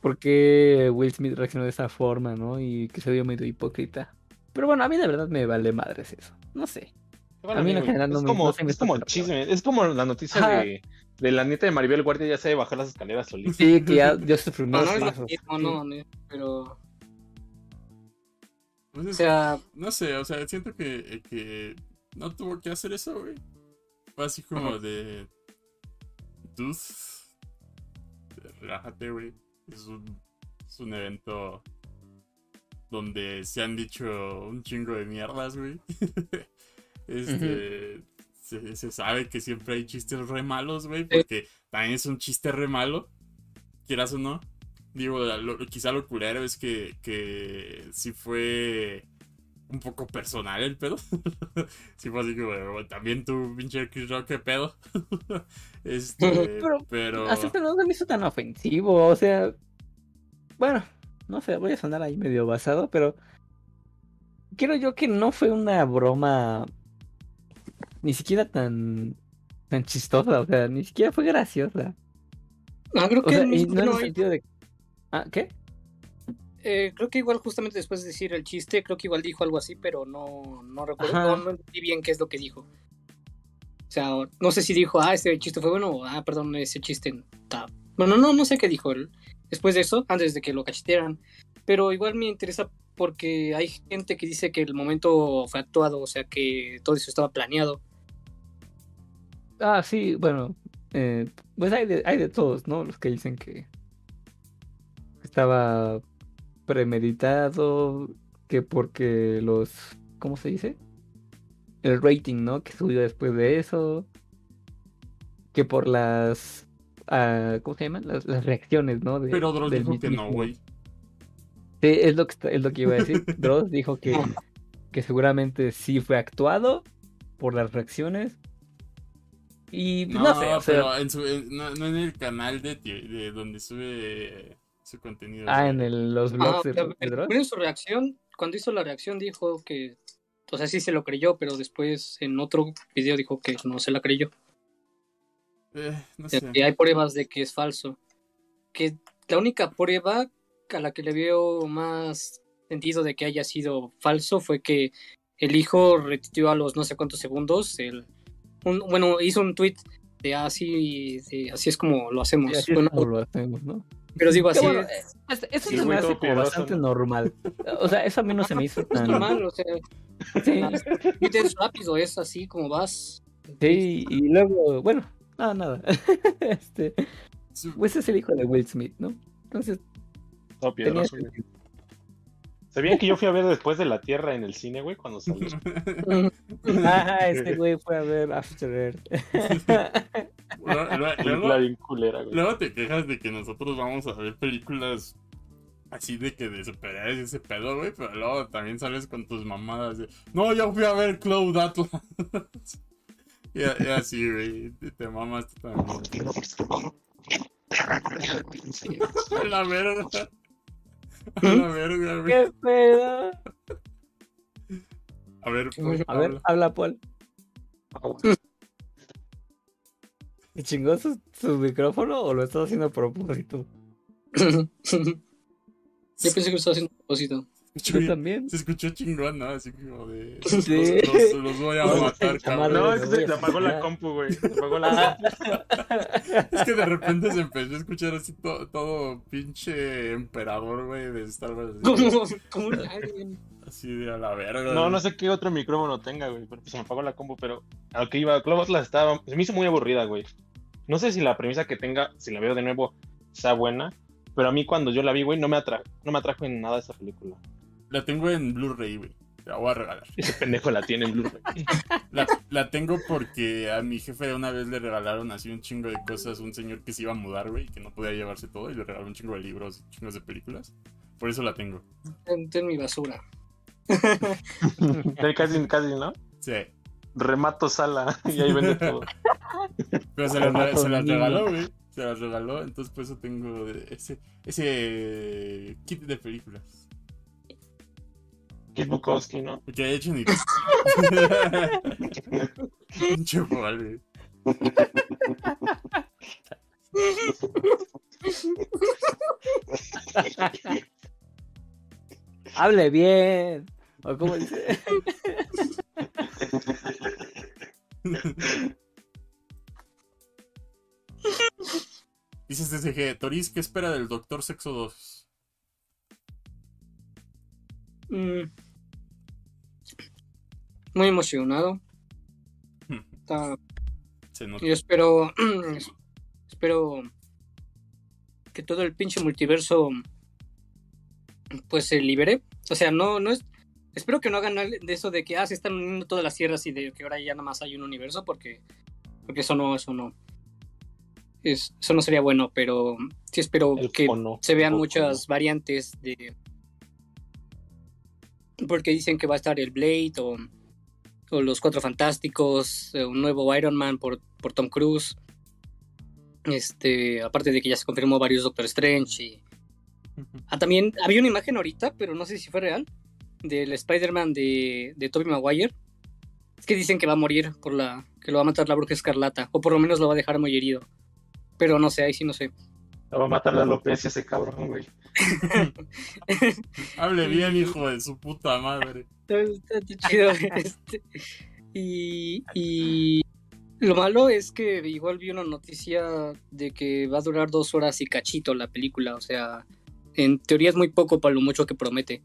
por qué Will Smith reaccionó de esa forma, ¿no? Y que se vio medio hipócrita. Pero bueno, a mí de verdad me vale madres eso. No sé. Bueno, A mí en güey, general no es me- como, no se me es como toca, chisme. Es como la noticia Ajá. de, de la nieta de Maribel Guardia ya sabe bajar las escaleras solita. Sí, que ya dio sus No, primeros no es mismo, no, no, pero. Pues O es- sea, no sé, o sea, siento que, que no tuvo que hacer eso, güey. Fue así como Ajá. de. Dude. Relájate, güey. Es un, es un evento donde se han dicho un chingo de mierdas, güey. este. se, se sabe que siempre hay chistes re malos, güey. Porque también es un chiste re malo. Quieras o no. Digo, lo- quizá lo culero es que, que sí fue un poco personal el pedo. sí fue así como, "Bueno, también tú, pinche Chris Rock, qué pedo. este, Pero- pero... Así que no se me hizo tan ofensivo, o sea. Bueno, no sé, voy a sonar ahí medio basado, pero. Quiero yo que no fue una broma. Ni siquiera tan. tan chistosa, o sea, ni siquiera fue graciosa. no, creo O que sea, no- no en el sentido de. Ah, ¿qué? eh, creo que igual justamente después de decir el chiste, creo que igual dijo algo así, pero no, no recuerdo, no entendí bien qué es lo que dijo. O sea, no sé si dijo, ah, este chiste fue bueno, o ah, perdón, ese chiste está... Bueno, no, no sé qué dijo él después de eso, antes de que lo cachetearan. Pero igual me interesa porque hay gente que dice que el momento fue actuado, o sea, que todo eso estaba planeado. Ah, sí, bueno. eh, pues hay de, hay de todos, ¿no? Los que dicen que estaba premeditado, que porque los, ¿cómo se dice? El rating, ¿no? Que subió después de eso, que por las, ah, ¿cómo se llaman? Las, las reacciones, ¿no? De- Pero Dross dijo que no, güey. Sí, es lo que, es lo que iba a decir. Dross dijo que, que seguramente sí fue actuado por las reacciones. Y No, no, sé, o sea, pero en su, en- no, no en el canal de, de donde sube su contenido. Ah, güey. en el- los Ah, blogs de, pero- de pero Dross. en su reacción, cuando hizo la reacción dijo que, o sea, sí se lo creyó, pero después en otro video dijo que no se la creyó. Eh, no sea, sé. que hay pruebas de que es falso. Que la única prueba a la que le veo más sentido de que haya sido falso fue que el hijo retuiteó a los no sé cuántos segundos el un- bueno hizo un tweet de así de, así es como lo hacemos Sí, así es Bueno, como lo hacemos, ¿no? pero digo así bueno, es, eso Sí, se me hace como bastante ¿no? normal. O sea, eso a mí no se me hizo es tan... normal o sea Sí, Twitter es rápido es así como vas sí, y luego, bueno, nada, nada. este, pues es el hijo de Will Smith, ¿no? Entonces, tenía sentido. ¿Sabían que yo fui a ver después de la Tierra en el cine, güey? Cuando salió. Ah, este güey fue a ver After Earth. Luego- luego- Película luego- bien culera, güey. Luego te quejas de que nosotros vamos a ver películas Así de que de superhéroes ese pedo, güey, pero luego también sales con tus mamadas de, no, yo fui a ver Cloud Atlas. y, y así, güey, te, te mamas tú también. A la verga. A la verga, güey. ¿Qué pedo? A ver, A ver, habla. habla, Paul. ¿Y chingó su, su micrófono o lo estás haciendo a propósito? Yo pensé que lo estaba haciendo a propósito. Escuchó Yo también. Se escuchó chingón, ¿no? Así como de. Sí. Los, los- los voy a matar, cabrón. No, es que se te apagó la compu, güey. Se apagó la compu. Es que de repente se empezó a escuchar así to- todo pinche emperador, güey, de Star Wars. Así, Como, como un alien. así de a la verga. No, güey. no sé qué otro micrófono tenga, güey, pero se me apagó la compu, pero a lo que iba, Cloud Atlas estaba, se me hizo muy aburrida, güey. No sé si la premisa que tenga, si la veo de nuevo, sea buena, pero a mí cuando yo la vi, güey, no me, atra no me atrajo en nada esa película. La tengo en Blu-ray, güey. La voy a regalar. Ese pendejo la tiene en Blu-ray. La, la tengo porque a mi jefe una vez le regalaron así un chingo de cosas. Un señor que se iba a mudar, güey, que no podía llevarse todo. Y le regaló un chingo de libros y chingos de películas. Por eso la tengo. Ten, ten mi basura. Casi, casi, ¿no? Sí. Remato sala y ahí vende todo. Pero se las se regaló, güey. Se las regaló. Entonces por eso tengo ese, ese kit de películas. Bukowski, ¿no? Hecho ni. Pinche vale. Hable bien. O como dice. Dices TCG, Toris, ¿qué espera del Doctor Sexo 2? Mm. Muy emocionado. Hmm. Está- Se nota. Yo espero. espero que todo el pinche multiverso pues se libere. O sea, no, no es. Espero que no hagan de eso de que ah, se están uniendo todas las tierras y de que ahora ya nada más hay un universo, porque. Porque eso no, eso no. Es, eso no sería bueno, pero sí espero El que fono. se vean muchas fono. variantes de. Porque dicen que va a estar el Blade o, o los Cuatro Fantásticos, eh, un nuevo Iron Man por, por Tom Cruise. Este, aparte de que ya se confirmó varios Doctor Strange y. Ah, también había una imagen ahorita, pero no sé si fue real, del Spider-Man de, de Tobey Maguire. Es que dicen que va a morir por la. que lo va a matar la bruja escarlata, o por lo menos lo va a dejar muy herido. Pero no sé, ahí sí no sé. Va a matar la alopecia ese cabrón, güey. Hable bien, hijo de su puta madre. Está chido. este. y, y lo malo es que igual vi una noticia de que va a durar dos horas y cachito la película. O sea, en teoría es muy poco para lo mucho que promete.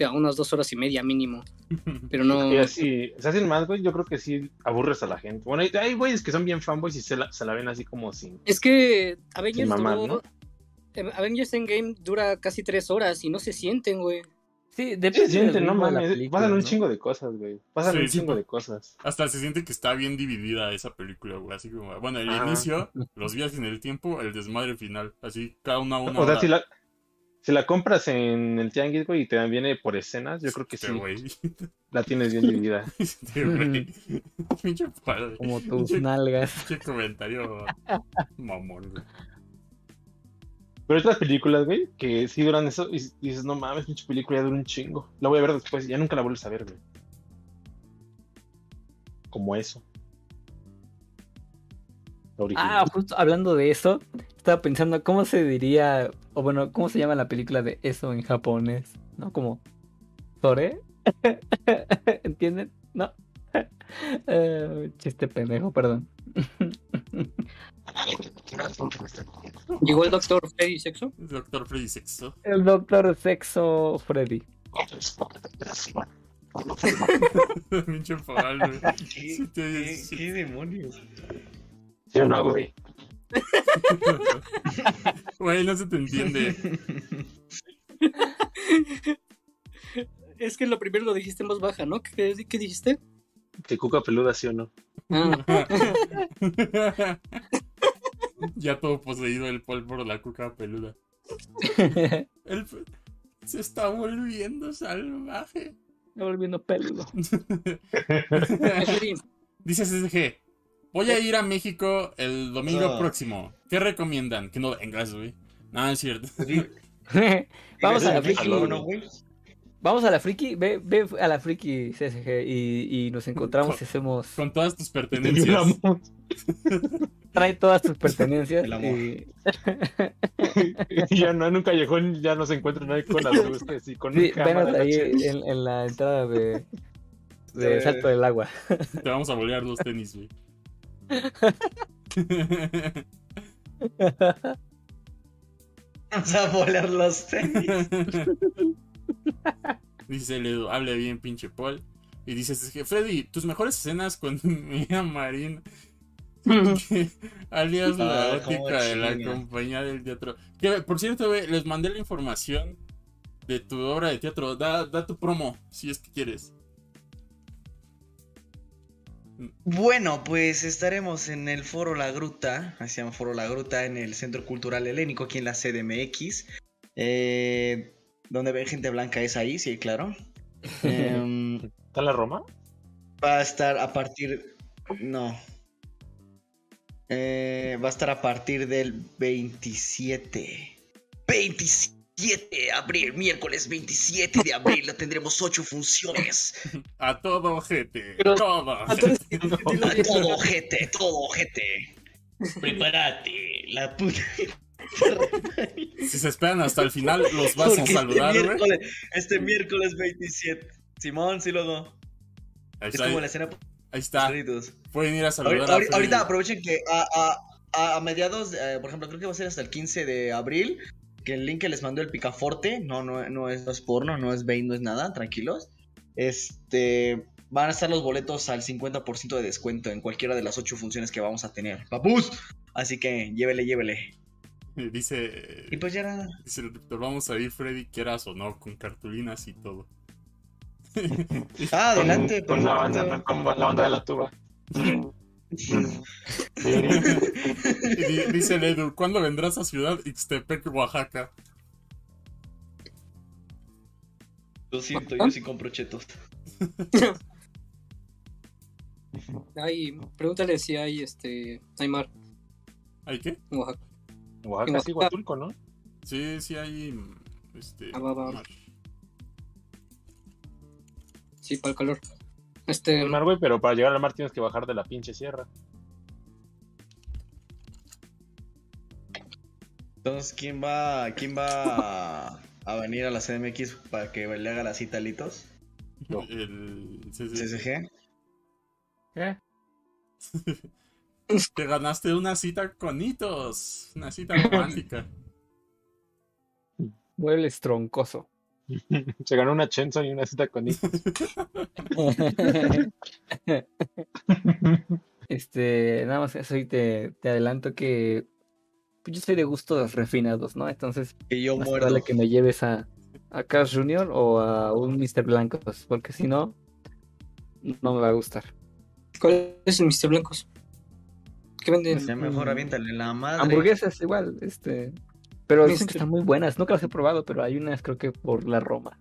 Sea, unas dos horas y media mínimo. Pero no. Y así, se hacen más, güey, yo creo que sí aburres a la gente. Bueno, hay- hay güeyes que son bien fanboys y se la, se la ven así como sin... Es que Avengers, Sin mamar, duró- eh, Avengers Endgame dura casi tres horas y no se sienten, güey. Sí, depende se siente, del no mames, película, pasan un ¿no? chingo de cosas, güey. Pasan Sí, un chingo de cosas. Hasta se siente que está bien dividida esa película, güey. Así como, bueno, el inicio, los viajes en el tiempo, el desmadre final. Así, cada una a una o sea, hora. si la, si la compras en el tianguis, güey, y te viene por escenas, yo creo que sí, Este güey. la tienes bien dividida. Este padre. Como tus nalgas. Pinche comentario mamón, güey. Pero hay otras películas, güey, que sí duran eso y dices, no mames, pinche película ya dura un chingo. La voy a ver después, ya nunca la vuelves a ver, güey. Como eso. Ah, justo hablando de eso, estaba pensando cómo se diría, o bueno, cómo se llama la película de eso en japonés, ¿no? Como Sore. ¿Entienden? No. Eh, chiste pendejo, perdón. Llegó el Doctor Freddy Sexo. Doctor Freddy Sexo. El Doctor Sexo Freddy. Pinche güey. Te- sí. demonios? ¿Sí o no, güey? Güey, no se te entiende. Es que lo primero lo dijiste en voz baja, ¿no? ¿Qué, qué dijiste? Que cuca peluda, ¿sí o no? Ah, ya todo poseído el Paul por la cuca peluda. El se está volviendo salvaje. Me volviendo peludo. Dice SSG, voy a ir a México el domingo próximo. ¿Qué recomiendan? Que no vengas, güey. No, es cierto. Vamos a la friki. Vamos a la friki. Ve, ve a la friki CSG y, y nos encontramos y hacemos. Con todas tus pertenencias. Trae todas tus pertenencias. El amor. y- Y ya no, en un callejón ya no se encuentra nadie con las luces y con Sí, cámara. ahí en, en la entrada de, de De- Salto del Agua. Te vamos a bolear los tenis, güey. Vamos a volar los tenis. Dice el Edu, hable bien, pinche Paul. Y dice SSG, Freddy, tus mejores escenas con Mia Marín. alias la Ah, ética de la compañía del teatro. Que, por cierto, les mandé la información de tu obra de teatro. Da, da tu promo, si es que quieres. Bueno, pues estaremos en el Foro La Gruta, así se llama Foro La Gruta, en el Centro Cultural Helénico, aquí en la CDMX. Eh, donde ve gente blanca es ahí, sí, claro. Em, ¿Está la Roma? va a estar a partir. No. Eh, va a estar a partir del 27. 27 de abril, miércoles 27 de abril. Lo tendremos ocho funciones. A todo ojete. Pero- todo. A todo ojete, todo ojete. Prepárate, la puta. Si se esperan hasta el final, los vas a Porque saludar, este, güey. miércoles, este miércoles 27. Simón, sí, luego. Ahí Es está. como la escena Ahí está. Pueden ir a saludar Ahorita, a ahorita- aprovechen que a, a- a- a mediados, eh, por ejemplo, creo que va a ser hasta el 15 de abril, que el link que les mandó el Picaforte, no, no, no, es, no es porno, no es Bane, no es nada, tranquilos. Este, van a estar los boletos al 50% de descuento en cualquiera de las ocho funciones que vamos a tener. ¡Papus! Así que llévele, llévele. Dice, Y pues ya nada. dice el doctor, vamos a ir, Freddy, quieras o no, con cartulinas y todo. Ah, adelante, con, con la banda. Con la banda de la tuba. Dice el Edu, ¿cuándo vendrás a Ciudad Ixtepec, Oaxaca? Lo siento, yo sí compro chetos. Ay, pregúntale si hay este Aymar ¿Hay qué? en Oaxaca. Oaxaca, sí, Huatulco, ¿no? Sí, sí hay. Este. Ah, va, va. mar. Sí, para el calor. Este, El mar, güey, pero para llegar al mar tienes que bajar de la pinche sierra. Entonces, ¿quién va, quién va a, venir a la CDMX para que le haga la cita a Litos? No. El, sí. ¿CSG? ¿Eh? Te ganaste una cita con hitos. Una cita romántica. Muebles troncoso. Se ganó una Chenson y una cita con él. este, nada más eso y te, te adelanto que pues, yo soy de gustos refinados, ¿no? Entonces, Que yo más muerdo. vale que me lleves a, a Carl Jr. o a un Mr. Blancos, porque si no, no me va a gustar. ¿cuál es el Mr. Blancos? ¿Qué venden? Ya mejor aviéntale la madre. Hamburguesas igual, este. Pero dicen que están muy buenas, nunca las he probado, pero hay unas creo que por la Roma.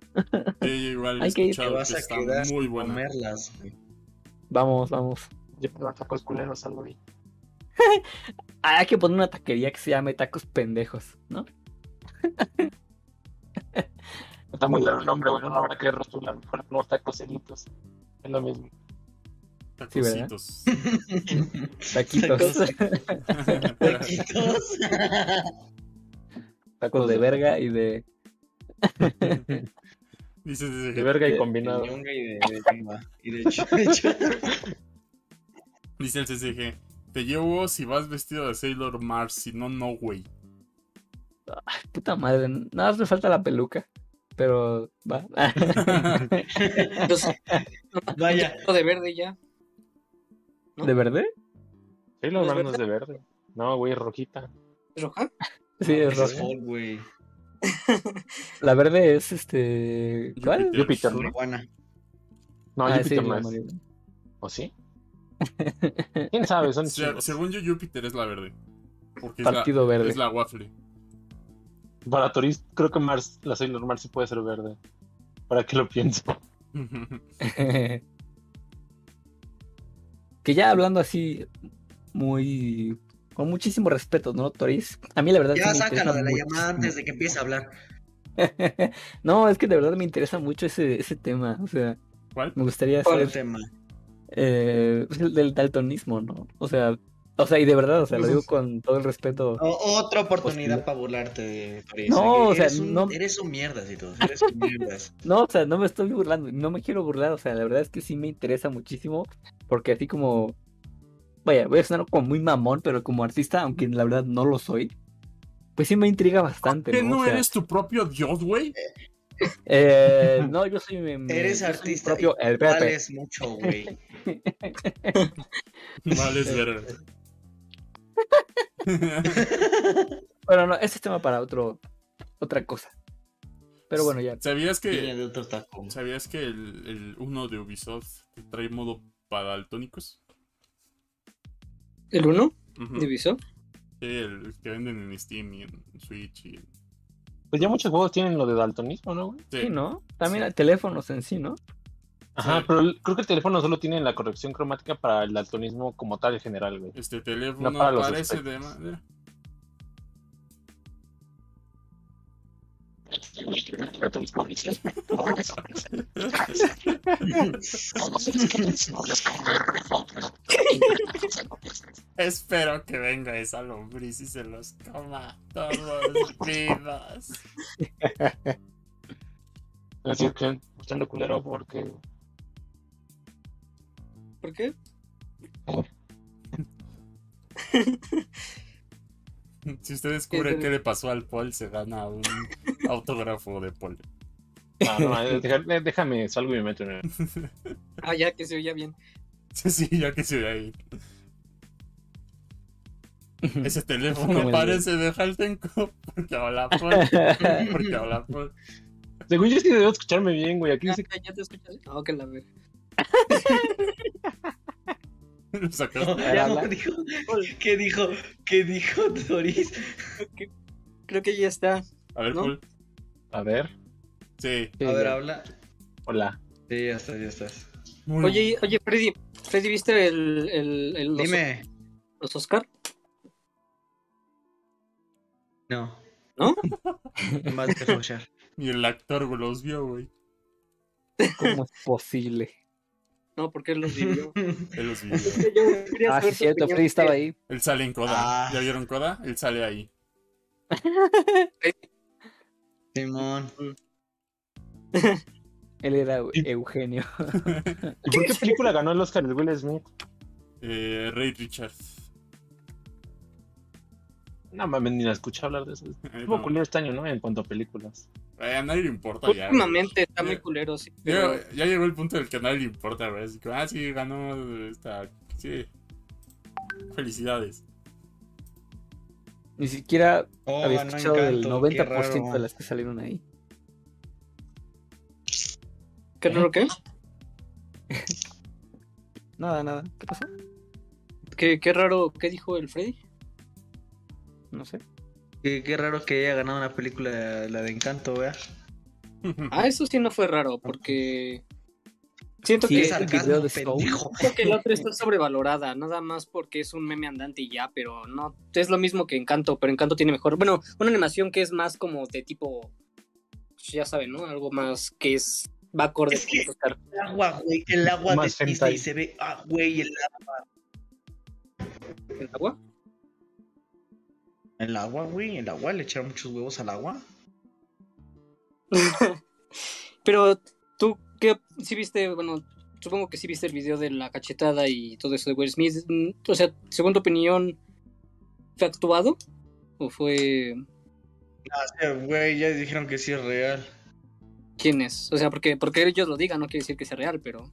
Sí, igual Hay que ir. Te vas que a quedar muy sin buena. comerlas. güey. Vamos, vamos. Yo por tacos culeros algo. Ah, hay que poner una taquería que se llame Tacos Pendejos, ¿no? Está muy largo el nombre, güey. No habrá que rostular mejor unos tacos celitos. Es lo mismo. Sí, ¿verdad? Tacositos. Taquitos. Taquitos. Tacos de verga y de. Dice desde De que- verga y De combinado. y de, de. Y de de. Dice el CCG. Te llevo si vas vestido de Sailor Mars, si no, no, güey. Puta madre, nada más me falta la peluca. Pero va. Entonces, Vaya. todo de verde ya. ¿De verde? Sí, los ¿Es manos de verde. No, güey, rojita. ¿Es roja? Sí, es Ese es roja. Hulk, güey. La verde es este. ¿Cuál? Júpiter. ¿no? No, Ah, sí, Júpiter no la es. amarilla. ¿O sí? ¿Quién sabe? Son Se- chingos. según yo, Júpiter es la verde. Porque es la, Partido verde. es la waffle. Para Toris, creo que Mars, la Sailor Mars sí puede ser verde. ¿Para qué lo pienso? que ya hablando así, muy. Con muchísimo respeto, ¿no, Toris? A mí la verdad Ya sí sácalo de la llamada antes de que empiece a hablar. no, es que de verdad me interesa mucho ese, ese tema. O sea, ¿Cuál? me gustaría ¿Cuál saber tema? eh, el del daltonismo, ¿no? O sea, o sea, y de verdad, o sea, lo digo con todo el respeto. O- otra oportunidad Posible. para burlarte, Toris. No, o sea, eres un, no- Eres un mierdas y todo. Eres un mierdas. No, o sea, no me estoy burlando, no me quiero burlar, o sea, la verdad es que sí me interesa muchísimo, porque así como, vaya, voy a sonar como muy mamón, pero como artista, aunque la verdad no lo soy, pues sí me intriga bastante, ¿Que ¿no? no O sea, eres tu propio dios, güey? eh, no, yo soy, mi- mi- Eres artista. propio, y el Pepe. vales mucho, güey. Vales ver. Bueno, no, ese es tema para otro, otra cosa. Pero bueno, ya. ¿Sabías que, de otro taco. ¿sabías que el, el uno de Ubisoft trae modo para daltónicos? ¿El 1? Ujú. ¿De Ubisoft? Sí, el que venden en Steam y en Switch y. Pues ya muchos juegos tienen lo de daltonismo, ¿no, güey? Sí, ¿no? También hay teléfonos en sí, ¿no? Ajá, Sí. pero creo que el teléfono solo tiene la corrección cromática para el daltonismo como tal en general, güey. Este teléfono No para los parece aspectos. de madera. Espero que venga esa lombriz y se los coma todos vivos. Así que, estando culero porque... ¿Por qué? Si usted descubre qué le pasó al Paul, se gana un autógrafo de Paul. No, no, eh, deja- eh, déjame, salgo y me meto en el... Ah, ya, que se oía bien. Sí, ya que se ve ahí. Ese teléfono parece de Haltenco porque habla Paul. Porque habla Paul. Según yo sí debo escucharme bien, güey. Aquí Ah, dice ¿Ya te escuchas? No, que la ver. Lo sacaste. No, dijo. ¿Qué dijo? ¿Qué dijo Doris? Creo que ya está. A ver, ¿No? Paul. A ver, Sí. A ver, habla. hola. Sí, ya estás, ya estás. Muy Oye, oye, Freddy, Freddy, ¿viste el, el, el- los, Dime. los Oscar? No. ¿No? Más que escuchar. Ni el actor los vio, güey. ¿Cómo es posible? No, porque él los vivió. Él los. Yo quería Ah, sí, cierto, Freddy estaba de- ahí. Él sale en Coda. Ah. ¿Ya vieron Coda? Él sale ahí. Simón. Él era Eugenio. ¿Y por qué película ganó el Oscar el Will Smith? Eh, Ray Richard. No mames, ni la escuché hablar de eso. Eh, Estuvo no. culero este año, ¿no? En cuanto a películas. Eh, a nadie le importa ya. Últimamente está muy culero, sí. Ya, pero- ya llegó el punto del que a nadie le importa, güey. Así que, ah, sí, ganó esta. Sí. Felicidades. Ni siquiera Oh, había escuchado del Encanto, qué 90% raro. de las que salieron ahí. ¿Qué raro qué? Nada, nada. ¿Qué pasó? ¿Qué, qué raro, ¿qué dijo el Freddy? No sé. Qué, qué raro que haya ganado una película, la de Encanto, ¿vea? Ah, eso sí no fue raro, porque siento Sí, que, es el video de pendejo. siento que la otra está sobrevalorada, nada más porque es un meme andante y ya, pero no, es lo mismo que Encanto, pero Encanto tiene mejor, bueno, una animación que es más como de tipo, pues, ya saben, ¿no? Algo más que es, va acorde Es que-. El agua, güey, el agua Más de Disney se ve, ah, güey, el, ¿El agua? El agua, güey, el agua, le echaron muchos huevos al agua. Pero tú, ¿qué? Si viste, bueno, supongo que sí viste el video de la cachetada y todo eso de Will Smith. mm, O sea, según tu opinión, ¿fue actuado? ¿O fue... Ah, sí, güey, ya dijeron que sí es real. ¿Quién es? O sea, porque, porque ellos lo digan no quiere decir que sea real, pero...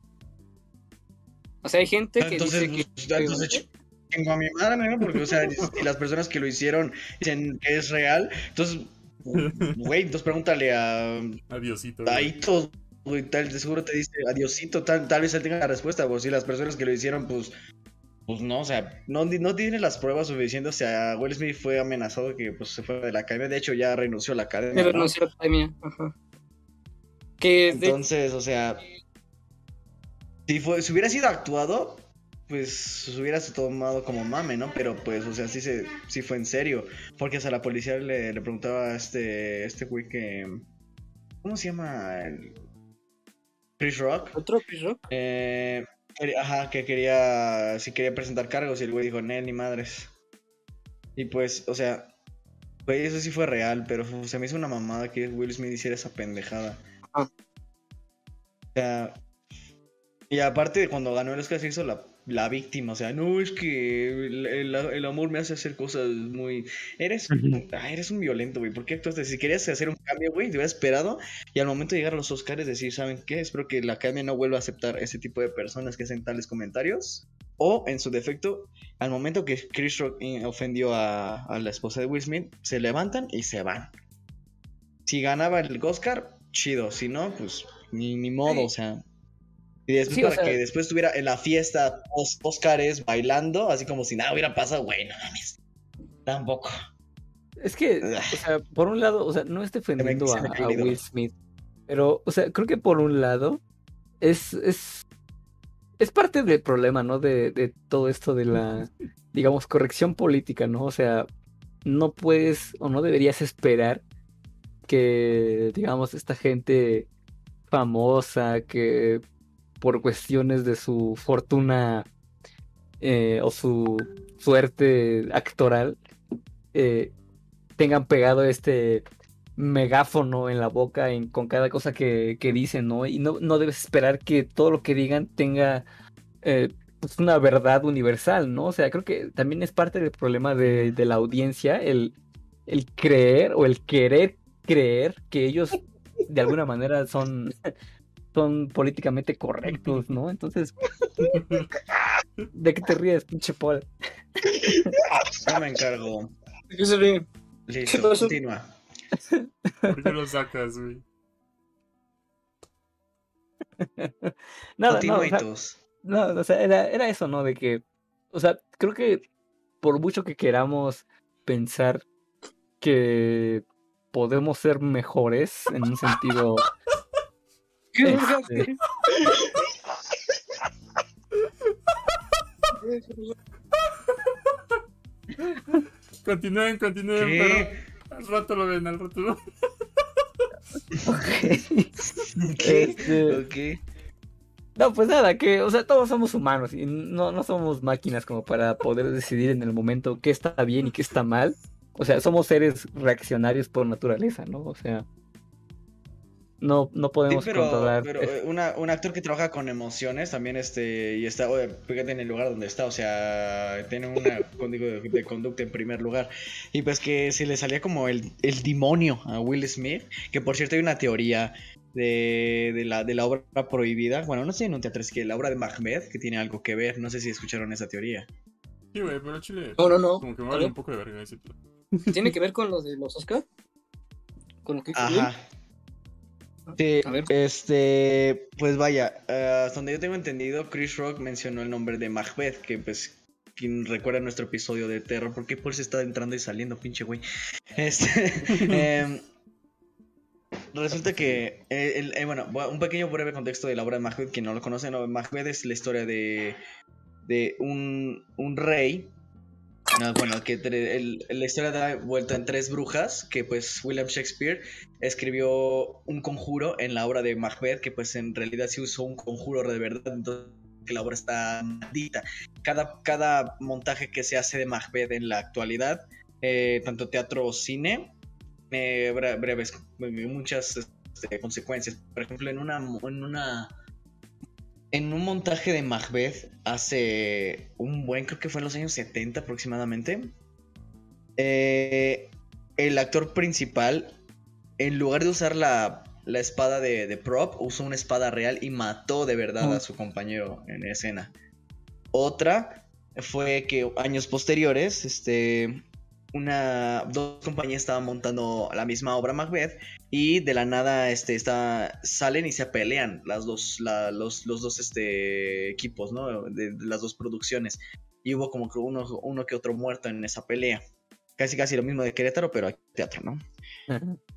O sea, hay gente que Entonces, dice que... entonces chingo a mi madre, ¿no? Porque, o sea, si las personas que lo hicieron dicen que es real, entonces, güey, entonces pregúntale a Adiosito. a. Ito, güey, tal, de seguro te dice adiosito, tal, tal vez él tenga la respuesta, o si las personas que lo hicieron, pues, pues no, o sea, no, no tiene las pruebas suficientes. O sea, Will Smith fue amenazado que pues, se fue de la academia. De hecho, ya renunció a la academia. Renunció a la academia. Ajá. Que de- Entonces, o sea, si, fue, si hubiera sido actuado, pues se hubiera tomado como mame, ¿no? Pero pues, o sea, sí, se, sí fue en serio. Porque hasta la policía le, le preguntaba a este, este güey que... ¿Cómo se llama? El- Chris Rock. otro Chris Rock. Eh, ajá, que quería, si quería presentar cargos y el güey dijo, Nel, ni madres. Y pues, o sea, güey, eso sí fue real, pero se me hizo una mamada que Will Smith hiciera esa pendejada. Ajá. O sea, y aparte de cuando ganó el Oscar se hizo la, la víctima, o sea, no, es que el, el- el amor me hace hacer cosas muy... Eres, ah, eres un violento, güey, ¿por qué actuaste? Si querías hacer un cambio, güey, te hubieras esperado y al momento de llegar a los Oscars decir, ¿saben qué? Espero que la academia no vuelva a aceptar ese tipo de personas que hacen tales comentarios. O, en su defecto, al momento que Chris Rock eh, ofendió a, a la esposa de Will Smith, se levantan y se van. Si ganaba el Oscar, chido. Si no, pues ni, ni modo, Sí. o sea. Y después Sí, o para sea- que después estuviera en la fiesta post Oscars bailando, así como si nada hubiera pasado, güey, no mames. Tampoco. Es que, o sea, por un lado, o sea, no es defendiendo se a, me a. Will Smith, pero, o sea, creo que por un lado es, es, es parte del problema, ¿no? De, de todo esto de la, digamos, corrección política, ¿no? O sea, no puedes o no deberías esperar que, digamos, esta gente famosa que por cuestiones de su fortuna eh, o su suerte actoral eh, tengan pegado este megáfono en la boca con cada cosa que, que dicen, ¿no? Y no, no debes esperar que todo lo que digan tenga eh, pues una verdad universal, ¿no? O sea, creo que también es parte del problema de, de la audiencia el, el creer o el querer creer que ellos de alguna manera son, son políticamente correctos, ¿no? Entonces, ¿de qué te ríes, pinche Paul? No me encargo. ¿De qué se ríe? Listo, pasó? continúa. ¿Por qué lo sacas, güey? Nada, no, o sea, Continuitos. No, o sea, era, era eso, ¿no? De que, o sea, creo que por mucho que queramos pensar que podemos ser mejores en un sentido, ¿Qué este, Continúen, continúen, ¿Qué? pero al rato lo ven, al rato lo ¿Qué? este, Ok. no, pues nada, que, o sea, todos somos humanos y no, no somos máquinas como para poder decidir en el momento qué está bien y qué está mal. O sea, somos seres reaccionarios por naturaleza, ¿no? O sea, no, no Sí, podemos pero, controlar. pero eh, una- un actor que trabaja con emociones también este y está, oye, fíjate en el lugar donde está, o sea, tiene una código de, de conducta en primer lugar. Y pues que se le salía como el, el demonio a Will Smith, que por cierto hay una teoría de, de la, de la obra prohibida, bueno, no sé en un teatro, es que la obra de Macbeth, que tiene algo que ver, no sé si escucharon esa teoría. Sí, güey, pero Chile. No, no, no. Como que me vale un poco de verga ese. ¿Tiene que ver con lo de los Oscar? ¿Con lo que Will? Ajá. Sí, A ver. este, pues vaya, eh, hasta donde yo tengo entendido, Chris Rock mencionó el nombre de Macbeth, que pues quien recuerda nuestro episodio de terror, porque por eso está entrando y saliendo, pinche güey. Este, em, resulta que, eh, el- eh, bueno, un pequeño breve contexto de la obra de Macbeth, quien no lo conoce, no, Macbeth es la historia de, de un, un rey no, bueno, que el- la historia da vuelta en tres brujas, que pues William Shakespeare escribió un conjuro en la obra de Macbeth, que pues en realidad sí usó un conjuro de verdad, entonces la obra está maldita. Cada, cada montaje que se hace de Macbeth en la actualidad, eh, tanto teatro o cine, eh, bre- breves, muchas este, consecuencias. Por ejemplo, en una, en una en un montaje de Macbeth hace un buen, creo que fue en los años 70 aproximadamente, eh, el actor principal, en lugar de usar la, la espada de, de prop, usó una espada real y mató de verdad a Mm. su compañero en escena. Otra fue que años posteriores, este, una dos compañías estaban montando la misma obra Macbeth y de la nada este está salen y se pelean las dos la- los, los dos este equipos no de, de las dos producciones. Y hubo como que uno uno que otro muerto en esa pelea. Casi casi lo mismo de Querétaro pero hay teatro no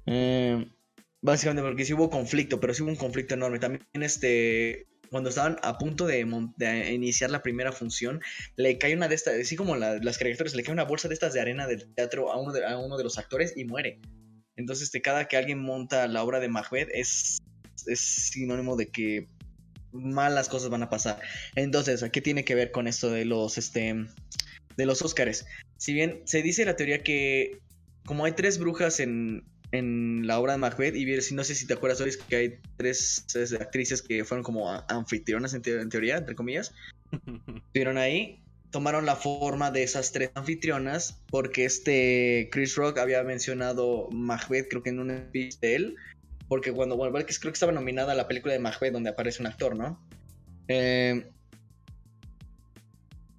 eh, básicamente porque sí hubo conflicto, pero sí hubo un conflicto enorme. También este, cuando estaban a punto de, iniciar la primera función, le cae una de estas, así como la- las caricaturas, le cae una bolsa de estas de arena del teatro a uno de, a uno de los actores y muere. Entonces, este, cada que alguien monta la obra de Macbeth es, es sinónimo de que malas cosas van a pasar. Entonces, ¿qué tiene que ver con esto de los, este, de los Óscares? Si bien se dice la teoría que como hay tres brujas en, en la obra de Macbeth, y si no sé si te acuerdas, Doris, que hay tres actrices que fueron como anfitrionas en, teo- en teoría, entre comillas, estuvieron ahí, tomaron la forma de esas tres anfitrionas, porque este Chris Rock había mencionado Macbeth, creo que en un speech de él, porque cuando, bueno, creo que estaba nominada a la película de Macbeth, donde aparece un actor, ¿no? Eh,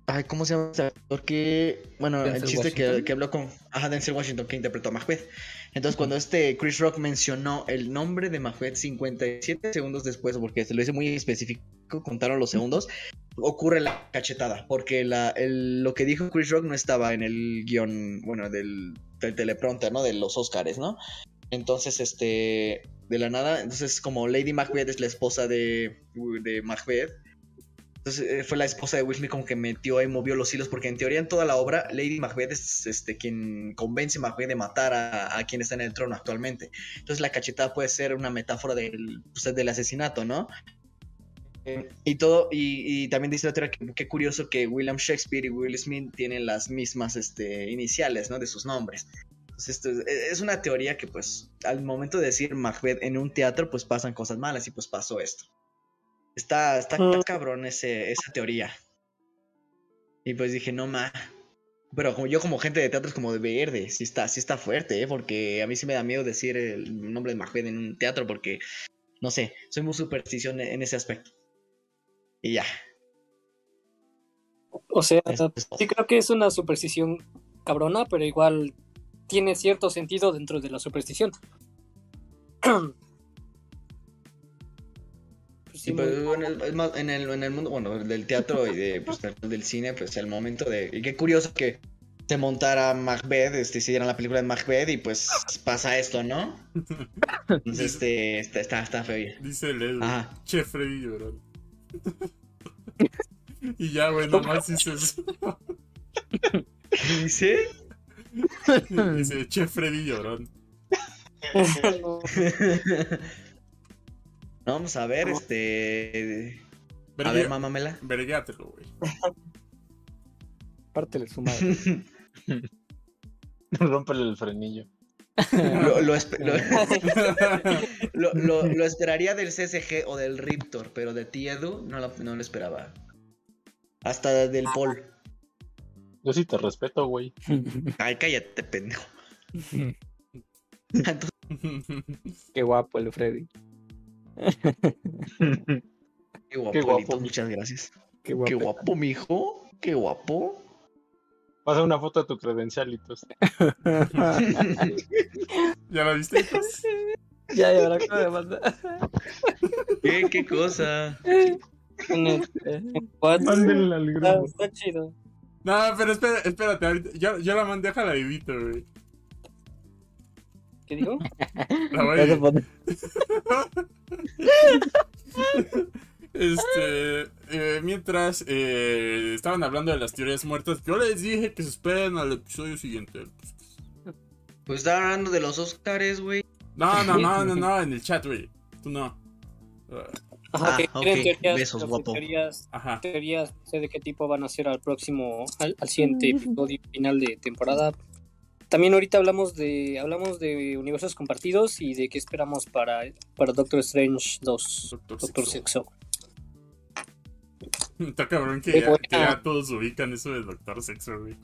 Ay, ¿cómo se llama este actor que... Bueno, el chiste que habló con... Ajá, Denzel Washington, que interpretó a Macbeth. Entonces, cuando este Chris Rock mencionó el nombre de Macbeth 57 segundos después, porque se lo hice muy específico, contaron los segundos, ocurre la cachetada, porque lo que dijo Chris Rock no estaba en el guion, bueno, del, del teleprompter, ¿no? De los Oscars, ¿no? Entonces, este, de la nada, entonces como Lady Macbeth es la esposa de, de Macbeth, entonces eh, fue la esposa de Will Smith como que metió y movió los hilos, porque en teoría en toda la obra, Lady Macbeth es este, quien convence a Macbeth de matar a, quien está en el trono actualmente. Entonces la cachetada puede ser una metáfora del, pues, del asesinato, ¿no? Eh, y todo, y, y también dice la teoría que qué curioso que William Shakespeare y Will Smith tienen las mismas este, iniciales, ¿no? De sus nombres. Entonces esto es, es una teoría que pues al momento de decir Macbeth en un teatro pues pasan cosas malas y pues pasó esto. Está, está, está Mm. cabrón ese, esa teoría. Y pues dije, no ma. Pero como yo como gente de teatro es como de verde, sí está, sí está fuerte, ¿eh? porque a mí sí me da miedo decir el nombre de Macbeth en un teatro porque, no sé, soy muy superstición en ese aspecto. Y ya. O sea, sí creo que es una superstición cabrona, pero igual tiene cierto sentido dentro de la superstición. Sí, pues, muy- bueno, es más, en el, en el mundo, bueno, del teatro y de, pues, del cine, pues el momento de... Y qué curioso que se montara Macbeth, este, hicieran la película de Macbeth y pues pasa esto, ¿no? Entonces, este, está, está, está feo. Dice el Edu, Ajá. che Freddy llorón. y ya, güey, nomás dice eso. ¿Qué dice? Dice, che Freddy llorón. Vamos a ver, este... A ver, mámamela. Verguéatelo, güey. Pártele su madre. Rómpele el frenillo. Lo, lo, lo- lo- lo- lo esperaría del CSG o del Riptor, pero de ti, Edu, no lo, no lo esperaba. Hasta del Paul. Yo sí te respeto, güey. Ay, cállate, pendejo. Entonces, Qué guapo el Freddy. Qué guapo, Qué guapo, muchas gracias. Qué guapo. Qué guapo, mijo. Qué guapo. Pasa una foto de tu credencialitos. ¿Ya la viste? ya, ya, ahora acabo de mandar. ¿Qué, qué cosa? Mándenla al Está, grupo. está chido. No, pero espera, espérate, ahorita. Yo, yo la mandé a la güey. ¿Qué digo? Este, eh, mientras eh, estaban hablando de las teorías muertas, yo les dije que se esperen al episodio siguiente. Pues estaba hablando de los Oscars, güey. No, no, no, no, no, en el chat, güey. Tú no. Ah, Ajá, Ah, que quieren ok. teorías, Besos, guapo. teorías, Ajá. teorías, sé de qué tipo van a ser al próximo, al, al siguiente episodio final de temporada. También ahorita hablamos de hablamos de universos compartidos y de qué esperamos para, para Doctor Strange 2, Doctor Doctor Sexo. Está cabrón que ya, buena. que ya todos ubican eso del Doctor Sexo, güey.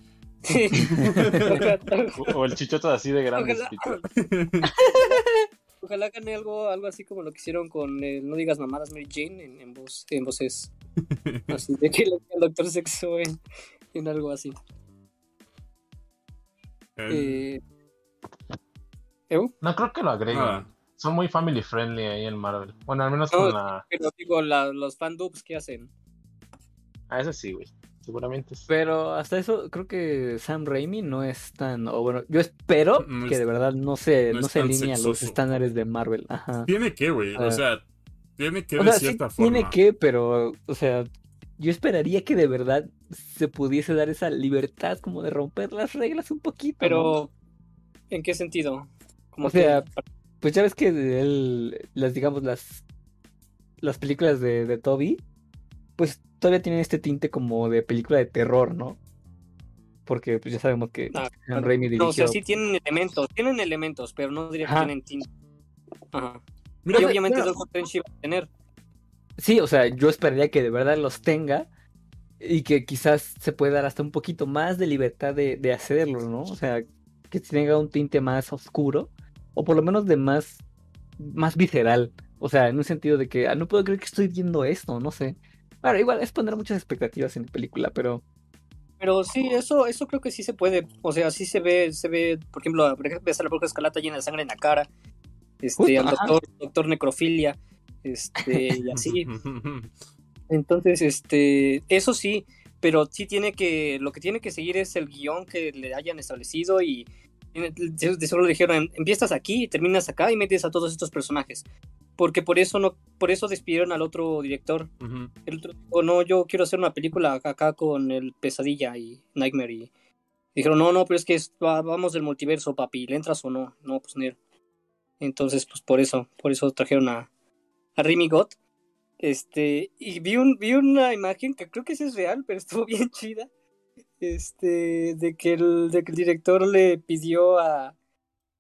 O el chichote así de grandes. Ojalá, ojalá gane algo, algo así como lo que hicieron con el No digas mamadas Mary Jane en, en, voz, en voces. Así de que le el Doctor Sexo en, en algo así. Eh, Eh. No creo que lo agreguen. Ah. Son muy family friendly ahí en Marvel. Bueno, al menos No, con la. Pero digo, la- los fandubs que hacen. Ah, eso sí, güey. Seguramente sí. Pero hasta eso, creo que Sam Raimi no es tan. O bueno, yo espero No que es- de verdad no se, no se alinee a los estándares de Marvel. Ajá. Tiene que, güey. O sea, tiene que O de sea, sí cierta forma. tiene que, pero, o sea, yo esperaría que de verdad se pudiese dar esa libertad como de romper las reglas un poquito. ¿no? Pero, ¿en qué sentido? Como O sea, que- Pues ya ves que él, las, digamos, las, las películas de, de Toby, pues todavía tienen este tinte como de película de terror, ¿no? Porque pues ya sabemos que Ah, Sam Raimi no, o sea, sí tienen elementos, tienen elementos, pero no diría que Ajá. tienen tinta. Ajá. Mira, y pero- obviamente pero- Doctor Strange iba a tener. Sí, o sea, yo esperaría que de verdad los tenga y que quizás se pueda dar hasta un poquito más de libertad de, de hacerlo, ¿no? O sea, que tenga un tinte más oscuro o por lo menos de más, más visceral. O sea, en un sentido de que ah, no puedo creer que estoy viendo esto, no sé. Bueno, igual es poner muchas expectativas en la película, pero Pero sí, eso, eso creo que sí se puede. O sea, sí se ve, se ve, por ejemplo, ves a la bruja escarlata llena de sangre en la cara. Este, Justo, al ajá. doctor, doctor necrofilia. Este, y así. Entonces, este, eso sí, pero sí tiene que, lo que tiene que seguir es el guion que le hayan establecido y de le dijeron, empiezas aquí y terminas acá y metes a todos estos personajes. Porque por eso no, por eso despidieron al otro director. Ujú. El otro dijo, no, yo quiero hacer una película acá con el Pesadilla y Nightmare y dijeron, no, no, pero es que es- va- vamos del multiverso, papi, ¿le entras o no? No, pues ni. Entonces, pues por eso, por eso trajeron a, a Remy Gott. Este, y vi, un, vi una imagen que creo que sí es real, pero estuvo bien chida. Este, de que el, de que el director le pidió a,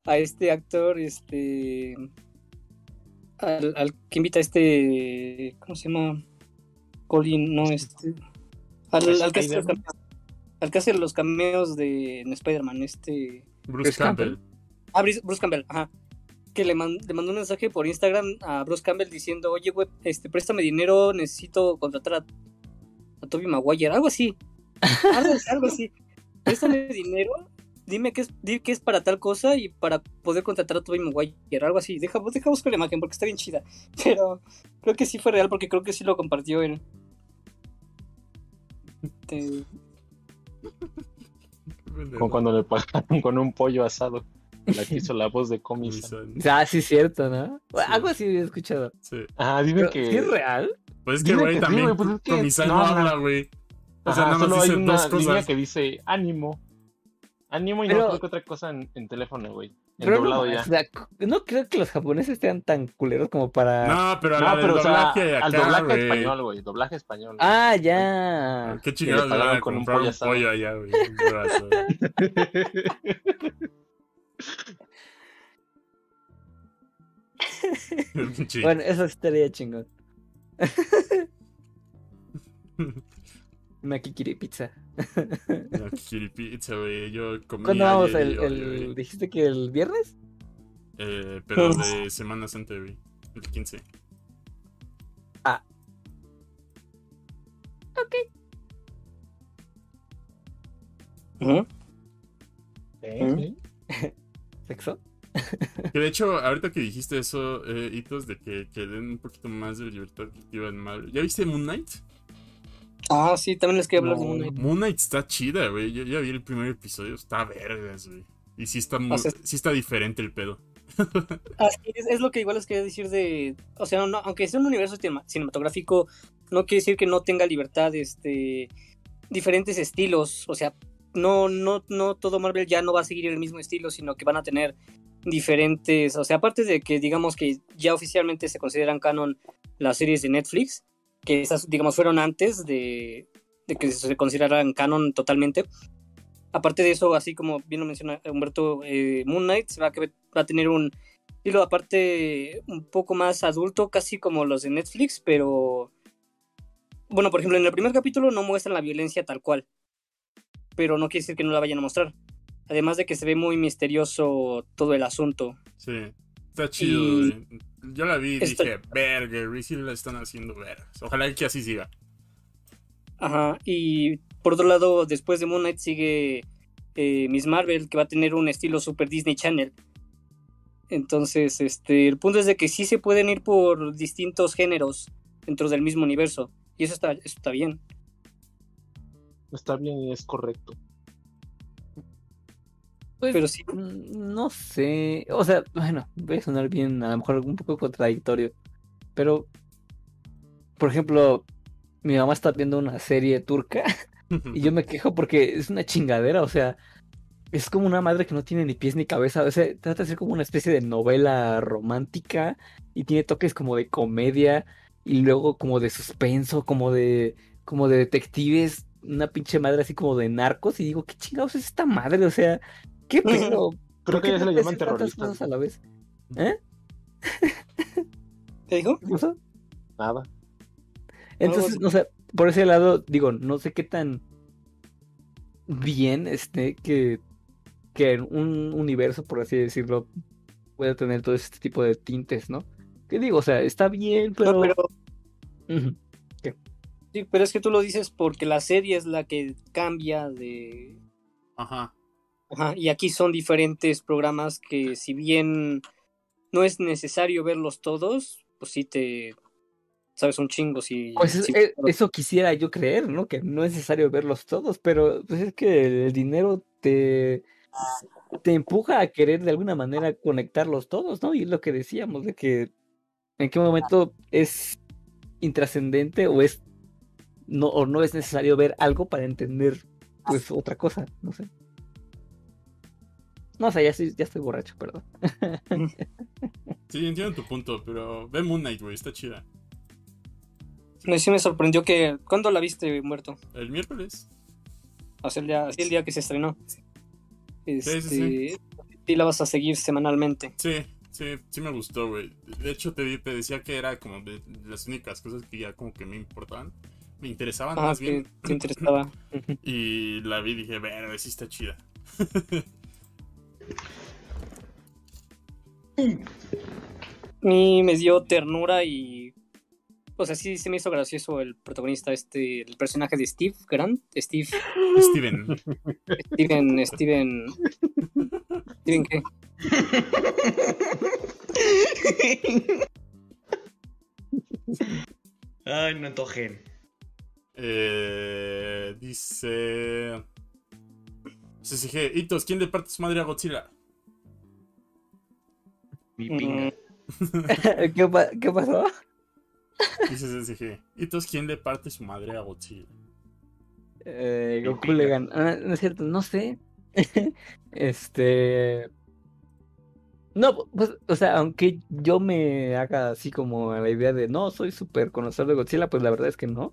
a este actor, este, al, al que invita a este, ¿cómo se llama? Colin, no, este, al, al que hace los cameos, al que hace los cameos de en Spider-Man, este, Bruce Bruce Campbell. Ah, Bruce, Bruce Campbell, ajá. Que le, man- le mandó un mensaje por Instagram a Bruce Campbell diciendo, oye, güey, este, préstame dinero, necesito contratar a, a Toby Maguire, algo así. Algo, así, algo así. Préstame dinero, dime qué es, di que es para tal cosa y para poder contratar a Toby Maguire, algo así. Deja, deja buscar la imagen porque está bien chida. Pero creo que sí fue real porque creo que sí lo compartió él. Este, Como cuando le pagaron con un pollo asado. La que hizo la voz de Comis. ah, sí es cierto, ¿no? Sí. Algo así he escuchado. Sí. Ah, dime Pero, que. ¿sí es real? Pues es que, güey, que sí, también güey, pues es que- Comisar no, no, habla, güey. O sea, Ajá, nada más solo hay dice una dos línea cosas. que dice ánimo. Ánimo y no creo que otra cosa en, en teléfono, güey. Pero no, doblado ya. o sea, no creo que los japoneses sean tan culeros como para... No, pero a No, la del pero o sea, doblaje al acá, doblaje español, güey. Doblaje español. Ah, ya. Qué chingados le pagaron a con un comprar un pollo asado. pollo allá, güey. Sí. Bueno, eso estaría chingón. Makikiri pizza. Kikiri Pizza, güey. Yo comí ¿Cuándo vamos? ayer El, el-. ¿Dijiste que el viernes? Eh, pero de Semana Santa, güey. El 15. ujú. Sí, sí. ¿Sexo? Que de hecho, ahorita que dijiste eso, eh, hitos de que, que den un poquito más de libertad creativa en Marvel. ¿Ya viste Moon Knight? Ah, sí, también les quería hablar de. Moon Knight. Moon Knight está chida, güey. Yo ya vi el primer episodio, está vergas, güey. Y sí está, muy, O sea- sí está diferente el pedo. Es, es lo que igual les quería decir de. O sea, no- aunque sea un universo cinema- cinematográfico, no quiere decir que no tenga libertad, este. diferentes estilos. O sea, no, no, no todo Marvel ya no va a seguir el mismo estilo, sino que van a tener diferentes. O sea, aparte de que digamos que ya oficialmente se consideran canon las series de Netflix, que esas, digamos, fueron antes de, de que se consideraran canon totalmente. Aparte de eso, así como bien lo menciona Humberto, eh, Moon Knight va va a tener un estilo aparte un poco más adulto, casi como los de Netflix, pero bueno, por ejemplo, en el primer capítulo no muestran la violencia tal cual, pero no quiere decir que no la vayan a mostrar. Además de que se ve muy misterioso todo el asunto. Sí. Está chido, Y-. Yo la vi y dije, verga, la están haciendo vergas. Ojalá que así siga. Ajá, y por otro lado, después de Moon Knight sigue eh, Miss Marvel, que va a tener un estilo Super Disney Channel. Entonces, este, el punto es de que sí se pueden ir por distintos géneros dentro del mismo universo. Y eso está, eso está bien. Está bien y es correcto. Pues, Pero sí. mm, no sé. O sea, bueno, voy a sonar bien, a lo mejor un poco contradictorio. Pero, por ejemplo, mi mamá está viendo una serie turca y yo me quejo porque es una chingadera, o sea, es como una madre que no tiene ni pies ni cabeza, o sea, trata de ser como una especie de novela romántica y tiene toques como de comedia y luego como de suspenso, como de como de detectives, una pinche madre así como de narcos y digo, ¿qué chingados es esta madre? O sea, ¿qué pedo? Creo ¿Por que qué ya se le llaman terroristas. cosas a la vez? ¿Eh? ¿Te dijo? ¿Qué pasó? Nada. Entonces, no sé, por ese lado, digo, no sé qué tan bien esté que, que un universo, por así decirlo, pueda tener todo este tipo de tintes, ¿no? Que digo, o sea, está bien, pero... No, pero, Ujú. Sí, pero es que tú lo dices porque la serie es la que cambia de... Ajá. Ajá, y aquí son diferentes programas que si bien no es necesario verlos todos, pues sí te... Sabes un chingo si... Pues si- eh, eso quisiera yo creer, ¿no? Que no es necesario verlos todos, pero pues es que el dinero te, te empuja a querer de alguna manera conectarlos todos, ¿no? Y es lo que decíamos, de que en qué momento es intrascendente o es no, o no es necesario ver algo para entender pues otra cosa, no sé. No sé, ya estoy, ya estoy borracho, perdón. Sí, entiendo tu punto, pero ve Moon Knight, güey, está chida. Me- sí me sorprendió que... ¿Cuándo la viste muerto? El miércoles. O sea, el día, el día que se estrenó. Este, sí, sí, sí. la vas a seguir semanalmente. Sí, sí, sí me gustó, güey. De hecho, te, te decía que era como de las únicas cosas que ya como que me importaban. Me interesaban Ah, más que bien. te interesaba. Ujú. Y la vi y dije, ver, sí está chida. A mí me dio ternura y. O sea, sí se me hizo gracioso el protagonista, este, el personaje de Steve Grant. Steve. Steven. Steven. Steven. ¿Steven qué? Ay, no antojen. Eh, dice. CCG, Hitos, ¿quién le parte su madre a Godzilla? Mi Mm, pinga. ¿Qué, pa- qué pasó? Dice CCG, Hitos, ¿quién le parte su madre a Godzilla? Eh, Goku le ganó. Ah, no es cierto, no sé. este. No, pues, o sea, aunque yo me haga así como la idea de no, soy súper conocedor de Godzilla, pues la verdad es que no.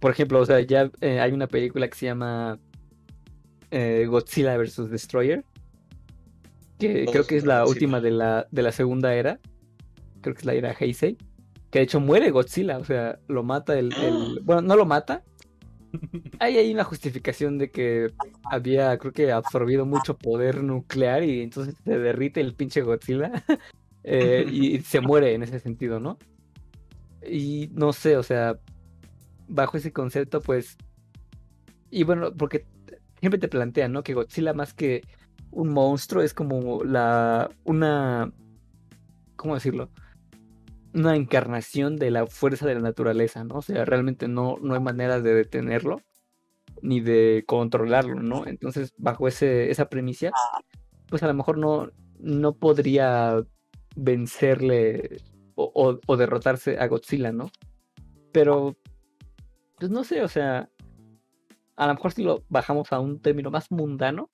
Por ejemplo, o sea, ya eh, hay una película que se llama eh, Godzilla vs. Destroyer. Que creo que es la última de la, de la segunda era. Creo que es la era Heisei. Que de hecho muere Godzilla, o sea, lo mata el. el- Bueno, no lo mata. Ahí hay una justificación de que había, creo que, absorbido mucho poder nuclear y entonces se derrite el pinche Godzilla eh, y se muere en ese sentido, ¿no? Y no sé, o sea, bajo ese concepto, pues. Y bueno, porque siempre te plantean, ¿no? Que Godzilla más que un monstruo es como la. una. ¿Cómo decirlo? Una encarnación de la fuerza de la naturaleza, ¿no? O sea, realmente no, no hay manera de detenerlo ni de controlarlo, ¿no? Entonces, bajo ese, esa premisa, pues a lo mejor no, no podría vencerle o, o- o derrotarse a Godzilla, ¿no? Pero, pues no sé, o sea, a lo mejor si lo bajamos a un término más mundano,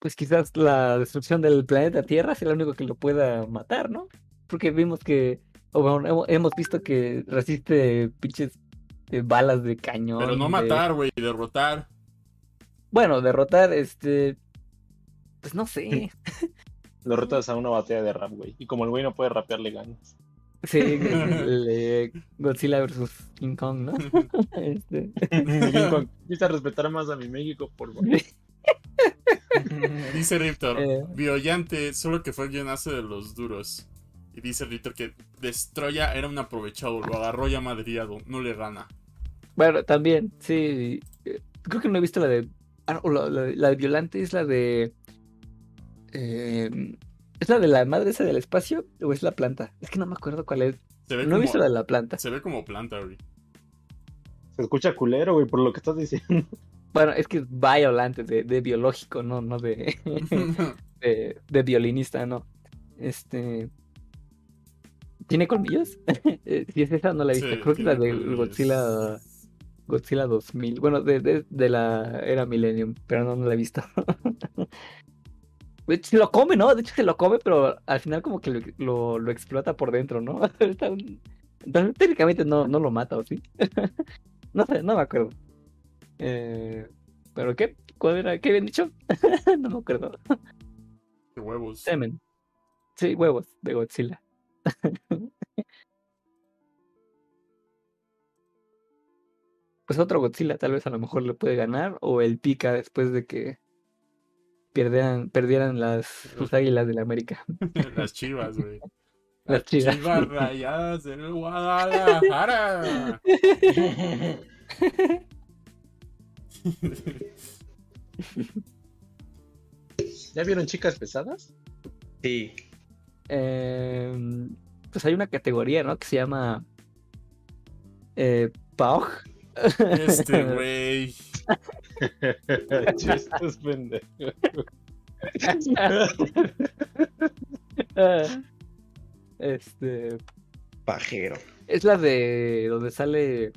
pues quizás la destrucción del planeta Tierra sea lo único que lo pueda matar, ¿no? Porque vimos que, o bueno, hemos- visto que resiste pinches eh, balas de cañón. Pero no de- matar, güey, derrotar. Bueno, derrotar, este. Pues no sé. Lo retas a una batalla de rap, güey. Y como el güey no puede rapear, le ganas. Sí, el, eh, Godzilla vs King Kong, ¿no? Este, Lincoln, Quise respetar más a mi México, por favor. Dice Riptor, Eh. Biollante, solo que fue el guionazo de los duros. Y dice Riptor que Destroya era un aprovechado, lo agarró ya madriado, no le gana. Bueno, también, sí. eh, Creo que no he visto la de Ah, no, la, la- la de Violante es la de. eh, ¿Es la de la madre esa del espacio o es la planta? Es que no me acuerdo cuál es. Se ve No he visto la de la planta. se ve como planta, güey. Se escucha culero, güey, por lo que estás diciendo. Bueno, es que es Violante, de, de biológico, no, no de, de, de violinista, no. Este. ¿Tiene colmillos? Eh, si es esa, no la he visto. Sí, Creo que es la de colmillos. Godzilla. Godzilla 2000. Bueno, de, de, de la era Millennium, pero no, no la he visto. De hecho, se lo come, ¿no? De hecho, se lo come, pero al final, como que lo, lo, lo explota por dentro, ¿no? Entonces, técnicamente no, no lo mata, ¿o sí? no sé, no me acuerdo. Eh, ¿Pero qué? ¿Cuál era? ¿Qué habían dicho? no me acuerdo. Huevos. Semen. Sí, huevos de Godzilla. pues otro Godzilla tal vez a lo mejor le puede ganar o el Pika después de que perdieran, perdieran las sus águilas de la América. Las chivas, güey. Las chivas. Chivas rayadas del Guadalajara. ¿Ya vieron chicas pesadas? Sí. Em, pues hay una categoría, ¿no? Que se llama eh. Este güey. Chistes pendejos. Este Pajero. es la de donde sale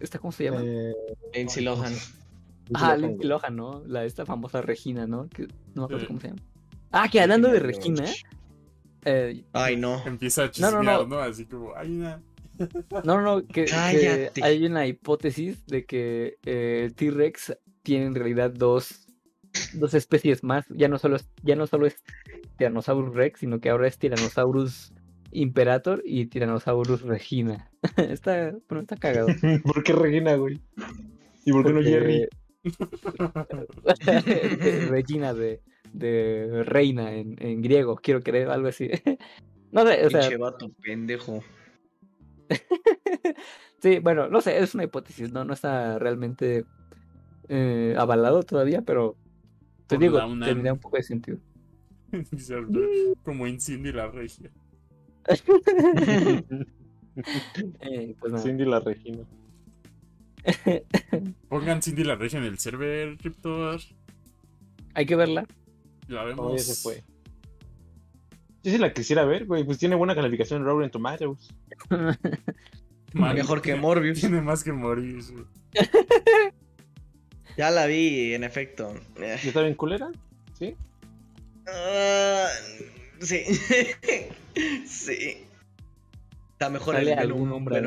esta cómo se llama Eh, Lindsay Lohan. ah Lindsay Lohan no la esta famosa Regina no que no me acuerdo cómo se llama ah que hablando de Regina eh, Ay, no. Empieza a No, chismear, no, ¿no? no. Así como, hay una. No no no que, hay una hipótesis de que eh, el T-Rex tiene en realidad dos dos especies más ya no solo es, ya no solo es Tyrannosaurus Rex sino que ahora es Tyrannosaurus Imperator y Tyrannosaurus Regina está bueno, está cagado ¿Por qué Regina, güey? ¿Y por qué no Porque- Jerry? de Regina de, de reina en, en griego, quiero creer, algo así. no sé, o sea, Pinche vato pendejo. sí, bueno, no sé, es una hipótesis, no, no está realmente eh, avalado todavía, pero te Por digo, tendría un poco de sentido. Dice como en Cindy la regia. Eh, pues nada. Cindy la Regina. Pongan Cindy la regia en el server, Cryptor. Hay que verla. La vemos. No, ya se fue. Yo sí la quisiera ver, güey. Pues tiene buena calificación en Rotten Tomatoes. Man, Mejor que Morbius. Tiene más que morir. güey. Ya la vi, en efecto. Eh, ¿Y está bien culera? ¿Sí? ah, sí. sí. Está mejor ¿Sale el algún hombre?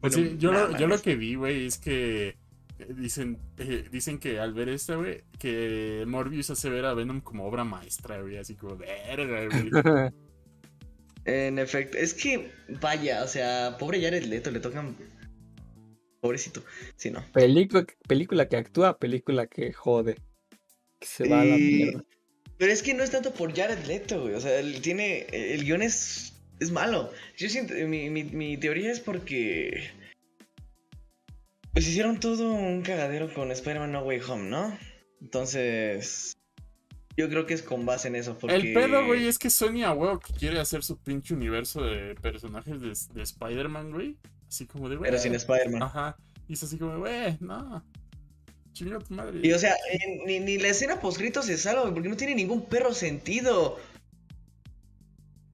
Pues sí, yo, nah, lo, yo lo mames. que vi, güey, es que dicen, eh, dicen que al ver esta, güey, que Morbius hace ver a Venom como obra maestra, güey, así como, verga, güey. En efecto, es que, vaya, o sea, pobre Jared Leto, le tocan. Pobrecito, sí, no. película, película que actúa, película que jode. Que se va a la mierda. Pero es que no es tanto por Jared Leto, güey. O sea, él tiene. El guion es. Es malo. Yo siento. Mi, mi, mi teoría es porque. Pues hicieron todo un cagadero con Spider-Man No Way Home, ¿no? Entonces. Yo creo que es con base en eso. Porque... El pedo, güey, es que Sony a huevo que quiere hacer su pinche universo de personajes de, de Spider-Man, güey. Así como de, güey. Pero sin Spider-Man. Ajá. Y es así como, güey, no. Chinga tu madre. Y o sea, ni, ni la escena postcrito se salva, güey, porque no tiene ningún perro sentido.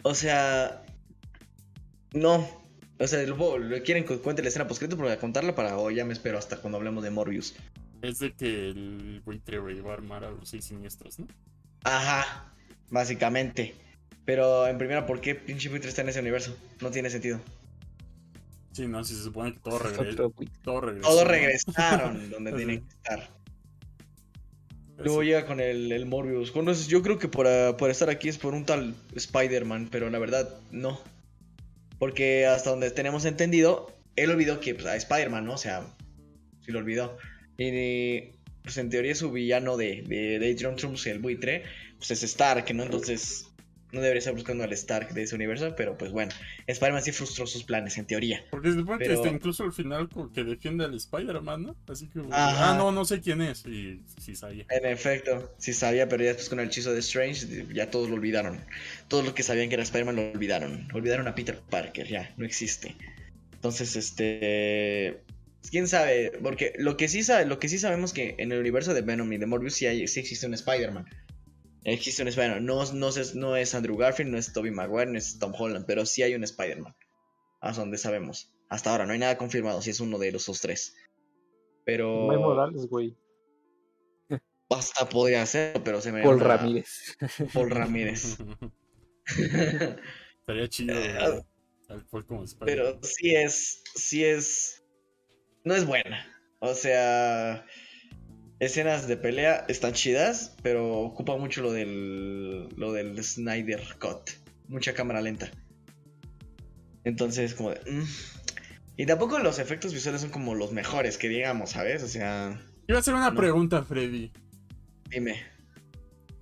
O sea. No. O sea, lo, lo quieren que cuente la escena postcrito para contarla para. O ya me espero hasta cuando hablemos de Morbius. Es de que el buitre, va a armar a los seis siniestros, ¿no? Ajá. Básicamente. Pero en primera, ¿por qué pinche buitre está en ese universo? No tiene sentido. Sí, no, si se supone que todo Es regresa. otro güey. Todo regresa. Todos regresaron donde tienen que estar. Luego llega con el, el Morbius. Bueno, yo creo que por, ah, por estar aquí es por un tal Spider-Man, pero la verdad no. Porque hasta donde tenemos entendido, él olvidó que pues, a Spider-Man, ¿no? O sea, sí lo olvidó. Y pues en teoría su villano de, de, de Adrian Trumps, el buitre, pues es Stark, ¿no? Entonces, No debería estar buscando al Stark de ese universo, pero pues bueno. Spider-Man sí frustró sus planes, en teoría. Porque que Pero- este, incluso al final que defiende al Spider-Man, ¿no? Así que, Ajá. ah, no, no sé quién es. Y sí sabía. En efecto, sí sabía, pero ya después con el hechizo de Strange, ya todos lo olvidaron. Todos los que sabían que era Spider-Man lo olvidaron. Olvidaron a Peter Parker, ya, no existe. Entonces, este. Quién sabe, porque lo que sí sabe, lo que sí sabemos que en el universo de Venom y de Morbius sí, hay, sí existe un Spider-Man. Existe un Spider-Man. No, no, es, no es Andrew Garfield, no es Tobey Maguire, no es Tom Holland, pero sí hay un Spider-Man. Hasta donde sabemos. Hasta ahora, no hay nada confirmado si es uno de esos tres. Pero. No hay Morales, güey. Hasta podría ser, pero se me. Paul una- Ramírez. Paul Ramírez. Estaría chido. Güey. Tal cual como Spider-Man. Pero sí es. Sí es. No es buena. O sea. Escenas de pelea están chidas, pero ocupa mucho lo del. Lo del Snyder Cut. Mucha cámara lenta. Entonces, como de. mm. Y tampoco los efectos visuales son como los mejores que digamos, ¿sabes? O sea. Iba a hacer una No. pregunta, Freddy. Dime.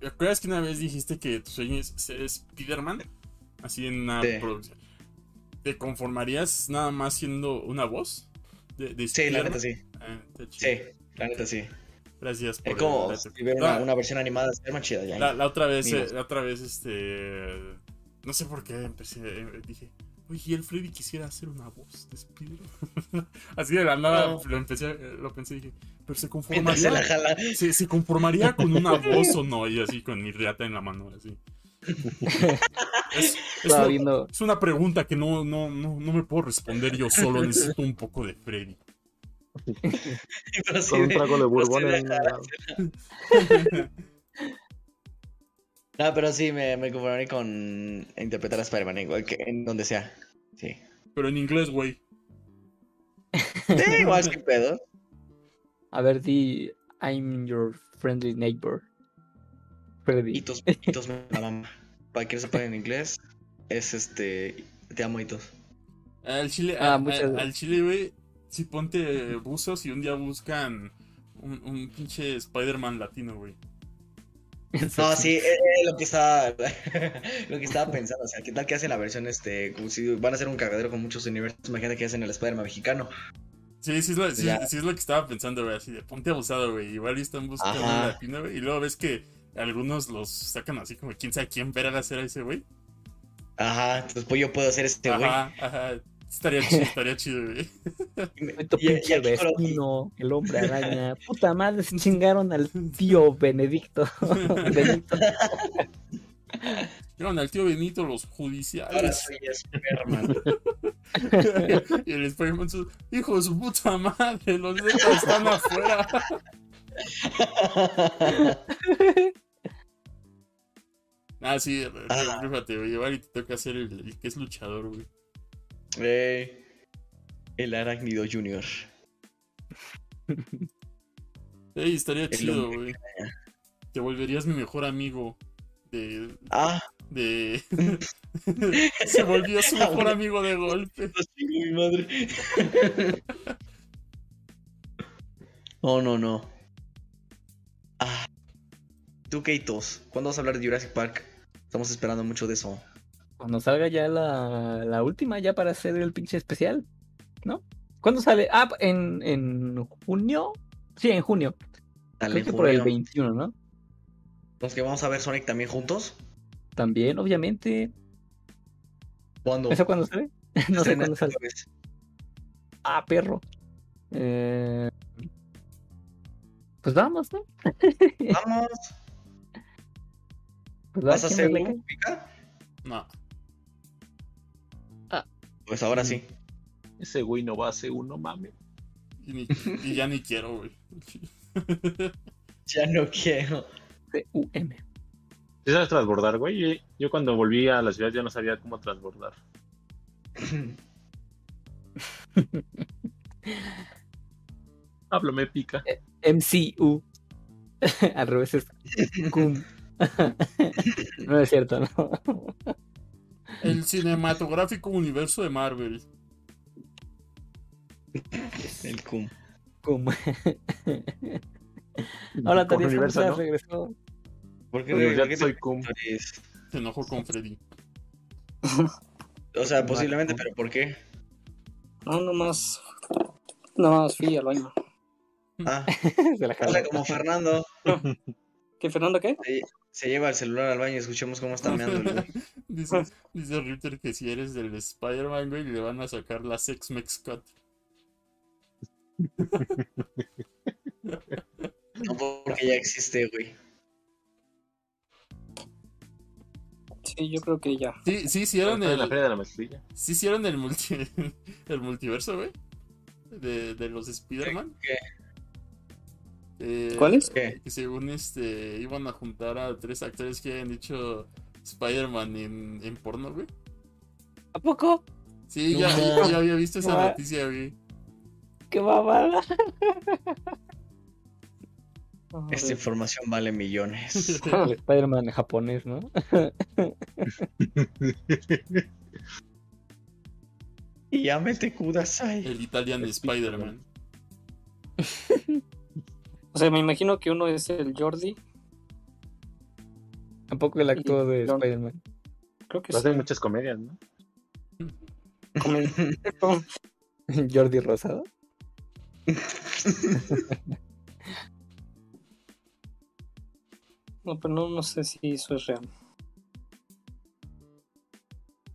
¿Te acuerdas que una vez dijiste que tu sueño es ser Spider-Man? Así en una Sí. producción. ¿Te conformarías nada más siendo una voz? De, de Sí, la neta sí. Ah. Sí, la neta sí. Gracias por Es como el dato. si ver una, versión animada de Spider-Man chida ya. La, la otra vez, eh, la otra vez, este. No sé por qué empecé. eh, dije, oye, ¿y el Freddy quisiera hacer una voz de Spider-Man. Así de la nada No. lo, empecé, eh, lo pensé y dije, pero se se la conformaría. jala. ¿Se, se conformaría con una voz o no? Y así con mi riata en la mano, así. Es, es una, viendo, es una pregunta que no, no, no, no me puedo responder yo solo. Necesito un poco de Freddy. Con un trago de bourbon en. No, pero sí, me, me conformaré con interpretar a Spider-Man igual que en donde sea. Sí. Pero en inglés, güey. Sí, igual sin pedo. a ver, di I'm your friendly neighbor. Freddy. Hitos, hitos me la mama. Para quien sepa en inglés, es este. Te amo, hitos. Al chile, Ah, a- a- muchas- al chile, güey, si ponte buzos y un día buscan un, un pinche Spider-Man latino, güey. No, sí, eh, eh, lo que estaba. lo que estaba pensando. O sea, ¿qué tal que hacen la versión este? Como si van a hacer un cagadero con muchos universos. Imagínate que hacen el Spider-Man mexicano. Sí, sí es, lo, sí, sí es lo que estaba pensando, güey, así de ponte abusado, güey. Igual están buscando un latino, güey, y luego ves que algunos los sacan así como quién sabe quién verá hacer a ese güey. Ajá, entonces pues yo puedo hacer este güey. Ajá, ajá. Estaría chido, estaría chido, güey. Y- pinche vecino, el hombre araña. Puta madre, se chingaron al tío Benedicto. Benito. Llevan al tío Benito los Ahora judiciales. soy Spider-Man. y el Spider-Man, su- hijo de su puta madre, los dedos están afuera. Ah, sí, Ah. rífate, güey. Igual y te toca hacer el, el que es luchador, güey. El Arácnido Junior. Ey, estaría El chido, güey. Te volverías mi mejor amigo. De. Ah, de... Se volvió su mejor amigo de golpe. mi madre. no, no, no. Ah. Tú, Keitos, ¿cuándo vas a hablar de Jurassic Park? Estamos esperando mucho de eso. Cuando salga ya la, la última, ya para hacer el pinche especial, ¿no? ¿Cuándo sale? Ah, en, en junio. Sí, en junio. Dale, Creo que por el junio. 21, ¿no? ¿Los que vamos a ver Sonic también juntos? También, obviamente. ¿Cuándo? ¿Eso cuándo sale? no sé cuándo sale. vez. Ah, perro. Eh, Pues vamos, ¿no? Vamos. Pues ¿Vas a ¿quién hacer un pica? No. Pues ahora sí. Ese güey no va a hacer uno, mame. Y, ni- y ya ni quiero, güey. Ya no quiero. C-U-M. ¿Sí sabes transbordar, güey? Yo- Yo cuando volví a la ciudad ya no sabía cómo transbordar. Háblame, pica. MCU. Al revés es cum. no es cierto, ¿no? El cinematográfico universo de Marvel. El cum. cum. Hola, Taría universo, ¿no? regresó. ¿Por qué Pues por ya qué soy cum. Se enojó con Freddy. O sea, posiblemente, pero ¿por qué? No, nomás. Nomás fui al baño. Ah, Se la o jaló. sea, como Fernando ¿Qué, Fernando, qué? se, se lleva el celular al baño y escuchemos cómo está meando el güey. Dice, dice Ritter que si eres del Spider-Man, güey, le van a sacar la Sex Mex Cut. No porque ya existe, güey. Sí, yo creo que ya. Sí, sí hicieron la el, feria de la mezclilla. sí hicieron el, multi, el multiverso, güey. De, de los Spider-Man. ¿Qué? Eh, ¿Cuáles? ¿Qué? Que según este iban a juntar a tres actores que hayan hecho Spider-Man en, en porno, güey. ¿A poco? Sí, No ya, ya había visto esa No. noticia, güey. ¡Qué babada! Esta información vale millones. El Spider-Man en japonés, ¿no? y llámete Kudasai. El Italian Spider-Man. O sea, me imagino que uno es el Jordi. Tampoco el actor de. Spider-Man. Creo que Lo sí. hacen muchas comedias, ¿no? Como- Jordi Rosado. No, pero no, no sé si eso es real.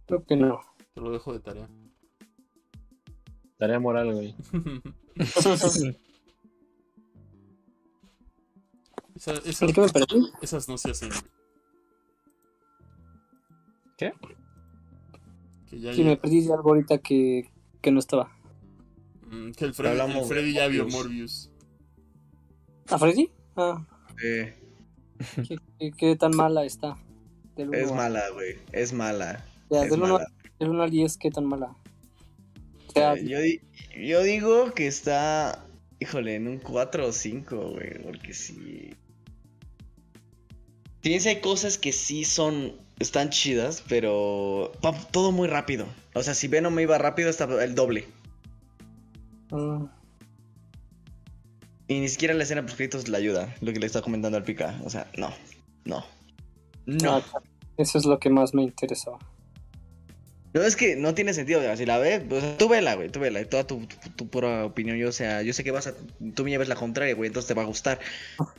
Creo que no. Te lo dejo de tarea. Tarea moral, güey. Esa- ¿Por esas, qué me perdí? esas no se hacen. ¿Qué? Que ya, Sí, me perdí de algo ahorita que, que no estaba. Mm, que el Freddy, Hablamos el Freddy ya vio Morbius. ¿A Freddy? Ah, Eh, ¿qué, qué- qué tan mala está? Es a- mala, güey. Es mala. ya, es del, uno, mala. del uno al 10, ¿qué tan mala? O sea, Eh, yo, yo digo que está, híjole, en un 4 o 5, güey, porque sí. Tienes hay cosas que sí son, están chidas, pero va todo muy rápido. O sea, si Venom iba rápido, está el doble. mm, Y ni siquiera la escena post créditos le ayuda, lo que le está comentando al Pica. O sea, no, no. No. ah, eso es lo que más me interesaba. No, es que no tiene sentido, o sea, si la ves, o sea, tú vela, güey, tú vela, y toda tu, tu, tu pura opinión, yo, o sea, yo sé que vas a, tú me lleves la contraria, güey, entonces te va a gustar.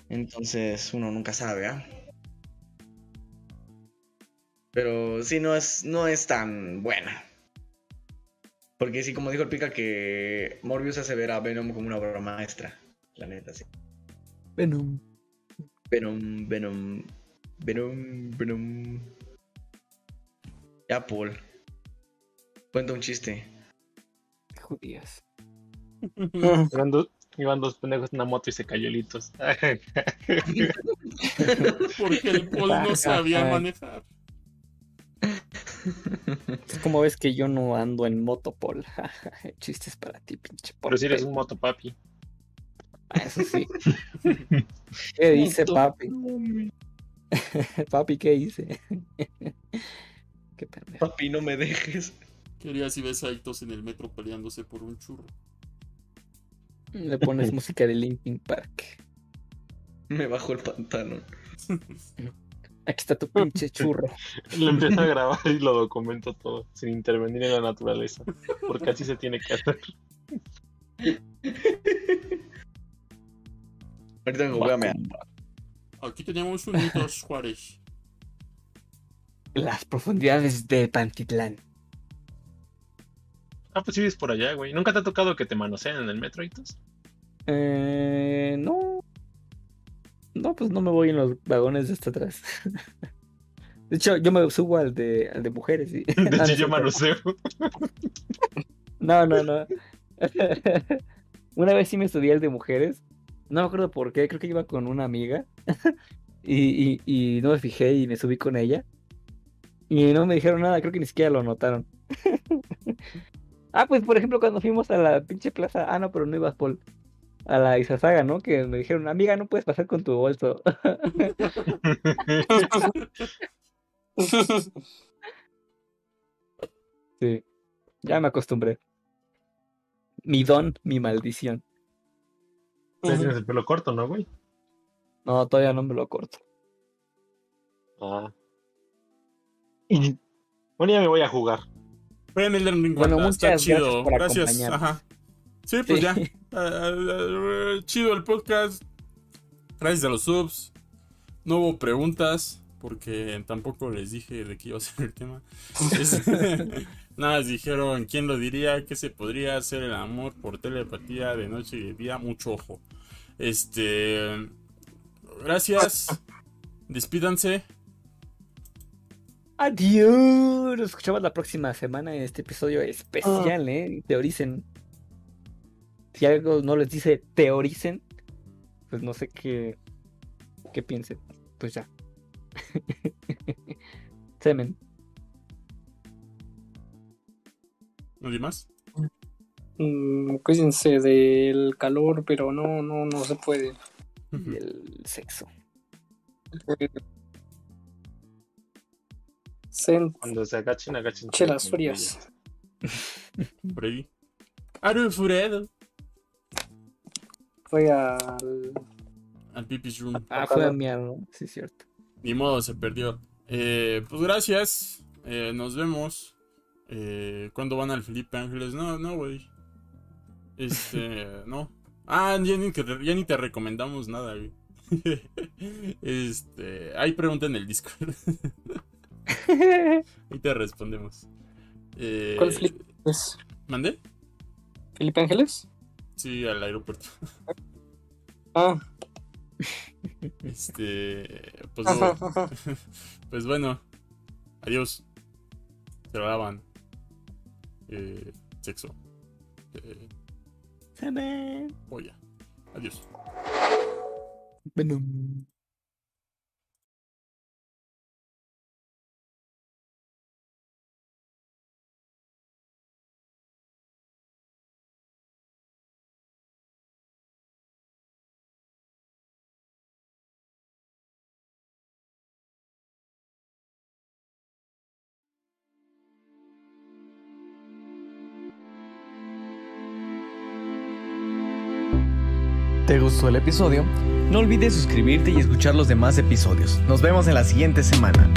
Entonces, uno nunca sabe, ¿ah? Pero sí, no es, no es tan buena. Porque sí, como dijo el Pica, que Morbius hace ver a Venom como una obra maestra, la neta, sí. Venom. Venom, Venom, Venom, Venom. Ya, Paul. Cuenta un chiste. Judías. Iban dos, iban dos pendejos en una moto y se cayó litos. Porque el Paul no sabía manejar. ¿Cómo ves que yo no ando en motopol? Chistes para ti, pinche Paul. Pero si eres un motopapi. Ah, Eso sí. ¿Qué dice papi? papi, ¿qué dice? Qué pendejo. Papi, no me dejes. Quería si ves a Aitos en el metro peleándose por un churro. Le pones música de Linkin Park. Me bajo el pantalón. Aquí está tu pinche churro. Lo empiezo a grabar y lo documento todo, sin intervenir en la naturaleza. Porque así se tiene que hacer. Ahorita me voy a mear. Aquí teníamos un hito Juárez. Las profundidades de Pantitlán. Ah, pues vives por allá, güey. ¿Nunca te ha tocado que te manoseen en el metro, Hitos? Eh, no. No, pues no me voy en los vagones de hasta atrás. De hecho, yo me subo al de, al de mujeres. ¿sí? De hecho, yo manoseo. No, no, no. Una vez sí me subí al de mujeres. No me acuerdo por qué, creo que iba con una amiga. y, y, y no me fijé y me subí con ella. Y no me dijeron nada, creo que ni siquiera lo notaron. ah, pues por ejemplo, cuando fuimos a la pinche plaza. Ah, no, pero no ibas, Paul. A la Izazaga, ¿no? Que me dijeron, amiga, no puedes pasar con tu bolso. sí. Ya me acostumbré. Mi don, mi maldición. Tienes el pelo corto, ¿no, güey? No, todavía no me lo corto. Ah. Bueno, ya me voy a jugar. El Ring Bueno, está muchas chido. gracias por Gracias. Ajá. Sí, pues Sí. ya. Ah, ah, chido el podcast. Gracias a los subs. No hubo preguntas. Porque tampoco les dije de qué iba a ser el tema. Es- Nada, más dijeron quién lo diría, que se podría hacer el amor por telepatía de noche y de día. Mucho ojo. Este. Gracias. Despídanse. Adiós. Nos escuchamos la próxima semana en este episodio especial, ¿eh? Teoricen. Si algo no les dice teoricen, pues no sé qué, qué piensen. Pues ya. Semen. ¿Nadie más? Mm, cuídense del calor, pero no, no, no se puede. Y el sexo. Cuando se agachen, agachen. chelas frías. Freddy. Alfredo. Fue al. Al Pipis Room. Ah, fue a miar, ¿no? Sí, es cierto. Ni modo, se perdió. Eh, pues gracias. Eh, nos vemos. Eh, ¿Cuándo van al Felipe Ángeles? No, no, güey. Este, no. Ah, ya ni, te, ya ni te recomendamos nada, güey. Este, hay pregunta en el Discord. Ahí te respondemos. Eh, ¿Cuál Felipe? Ángeles? ¿Mandé? ¿Felipe Ángeles? Sí, al aeropuerto. Ah, Este, pues, ajá, bueno, ajá. pues bueno. Adiós. Se lo lavan. Eh, sexo. Eh, polla. Adiós. Venom. Gustó el episodio? No olvides suscribirte y escuchar los demás episodios. Nos vemos en la siguiente semana.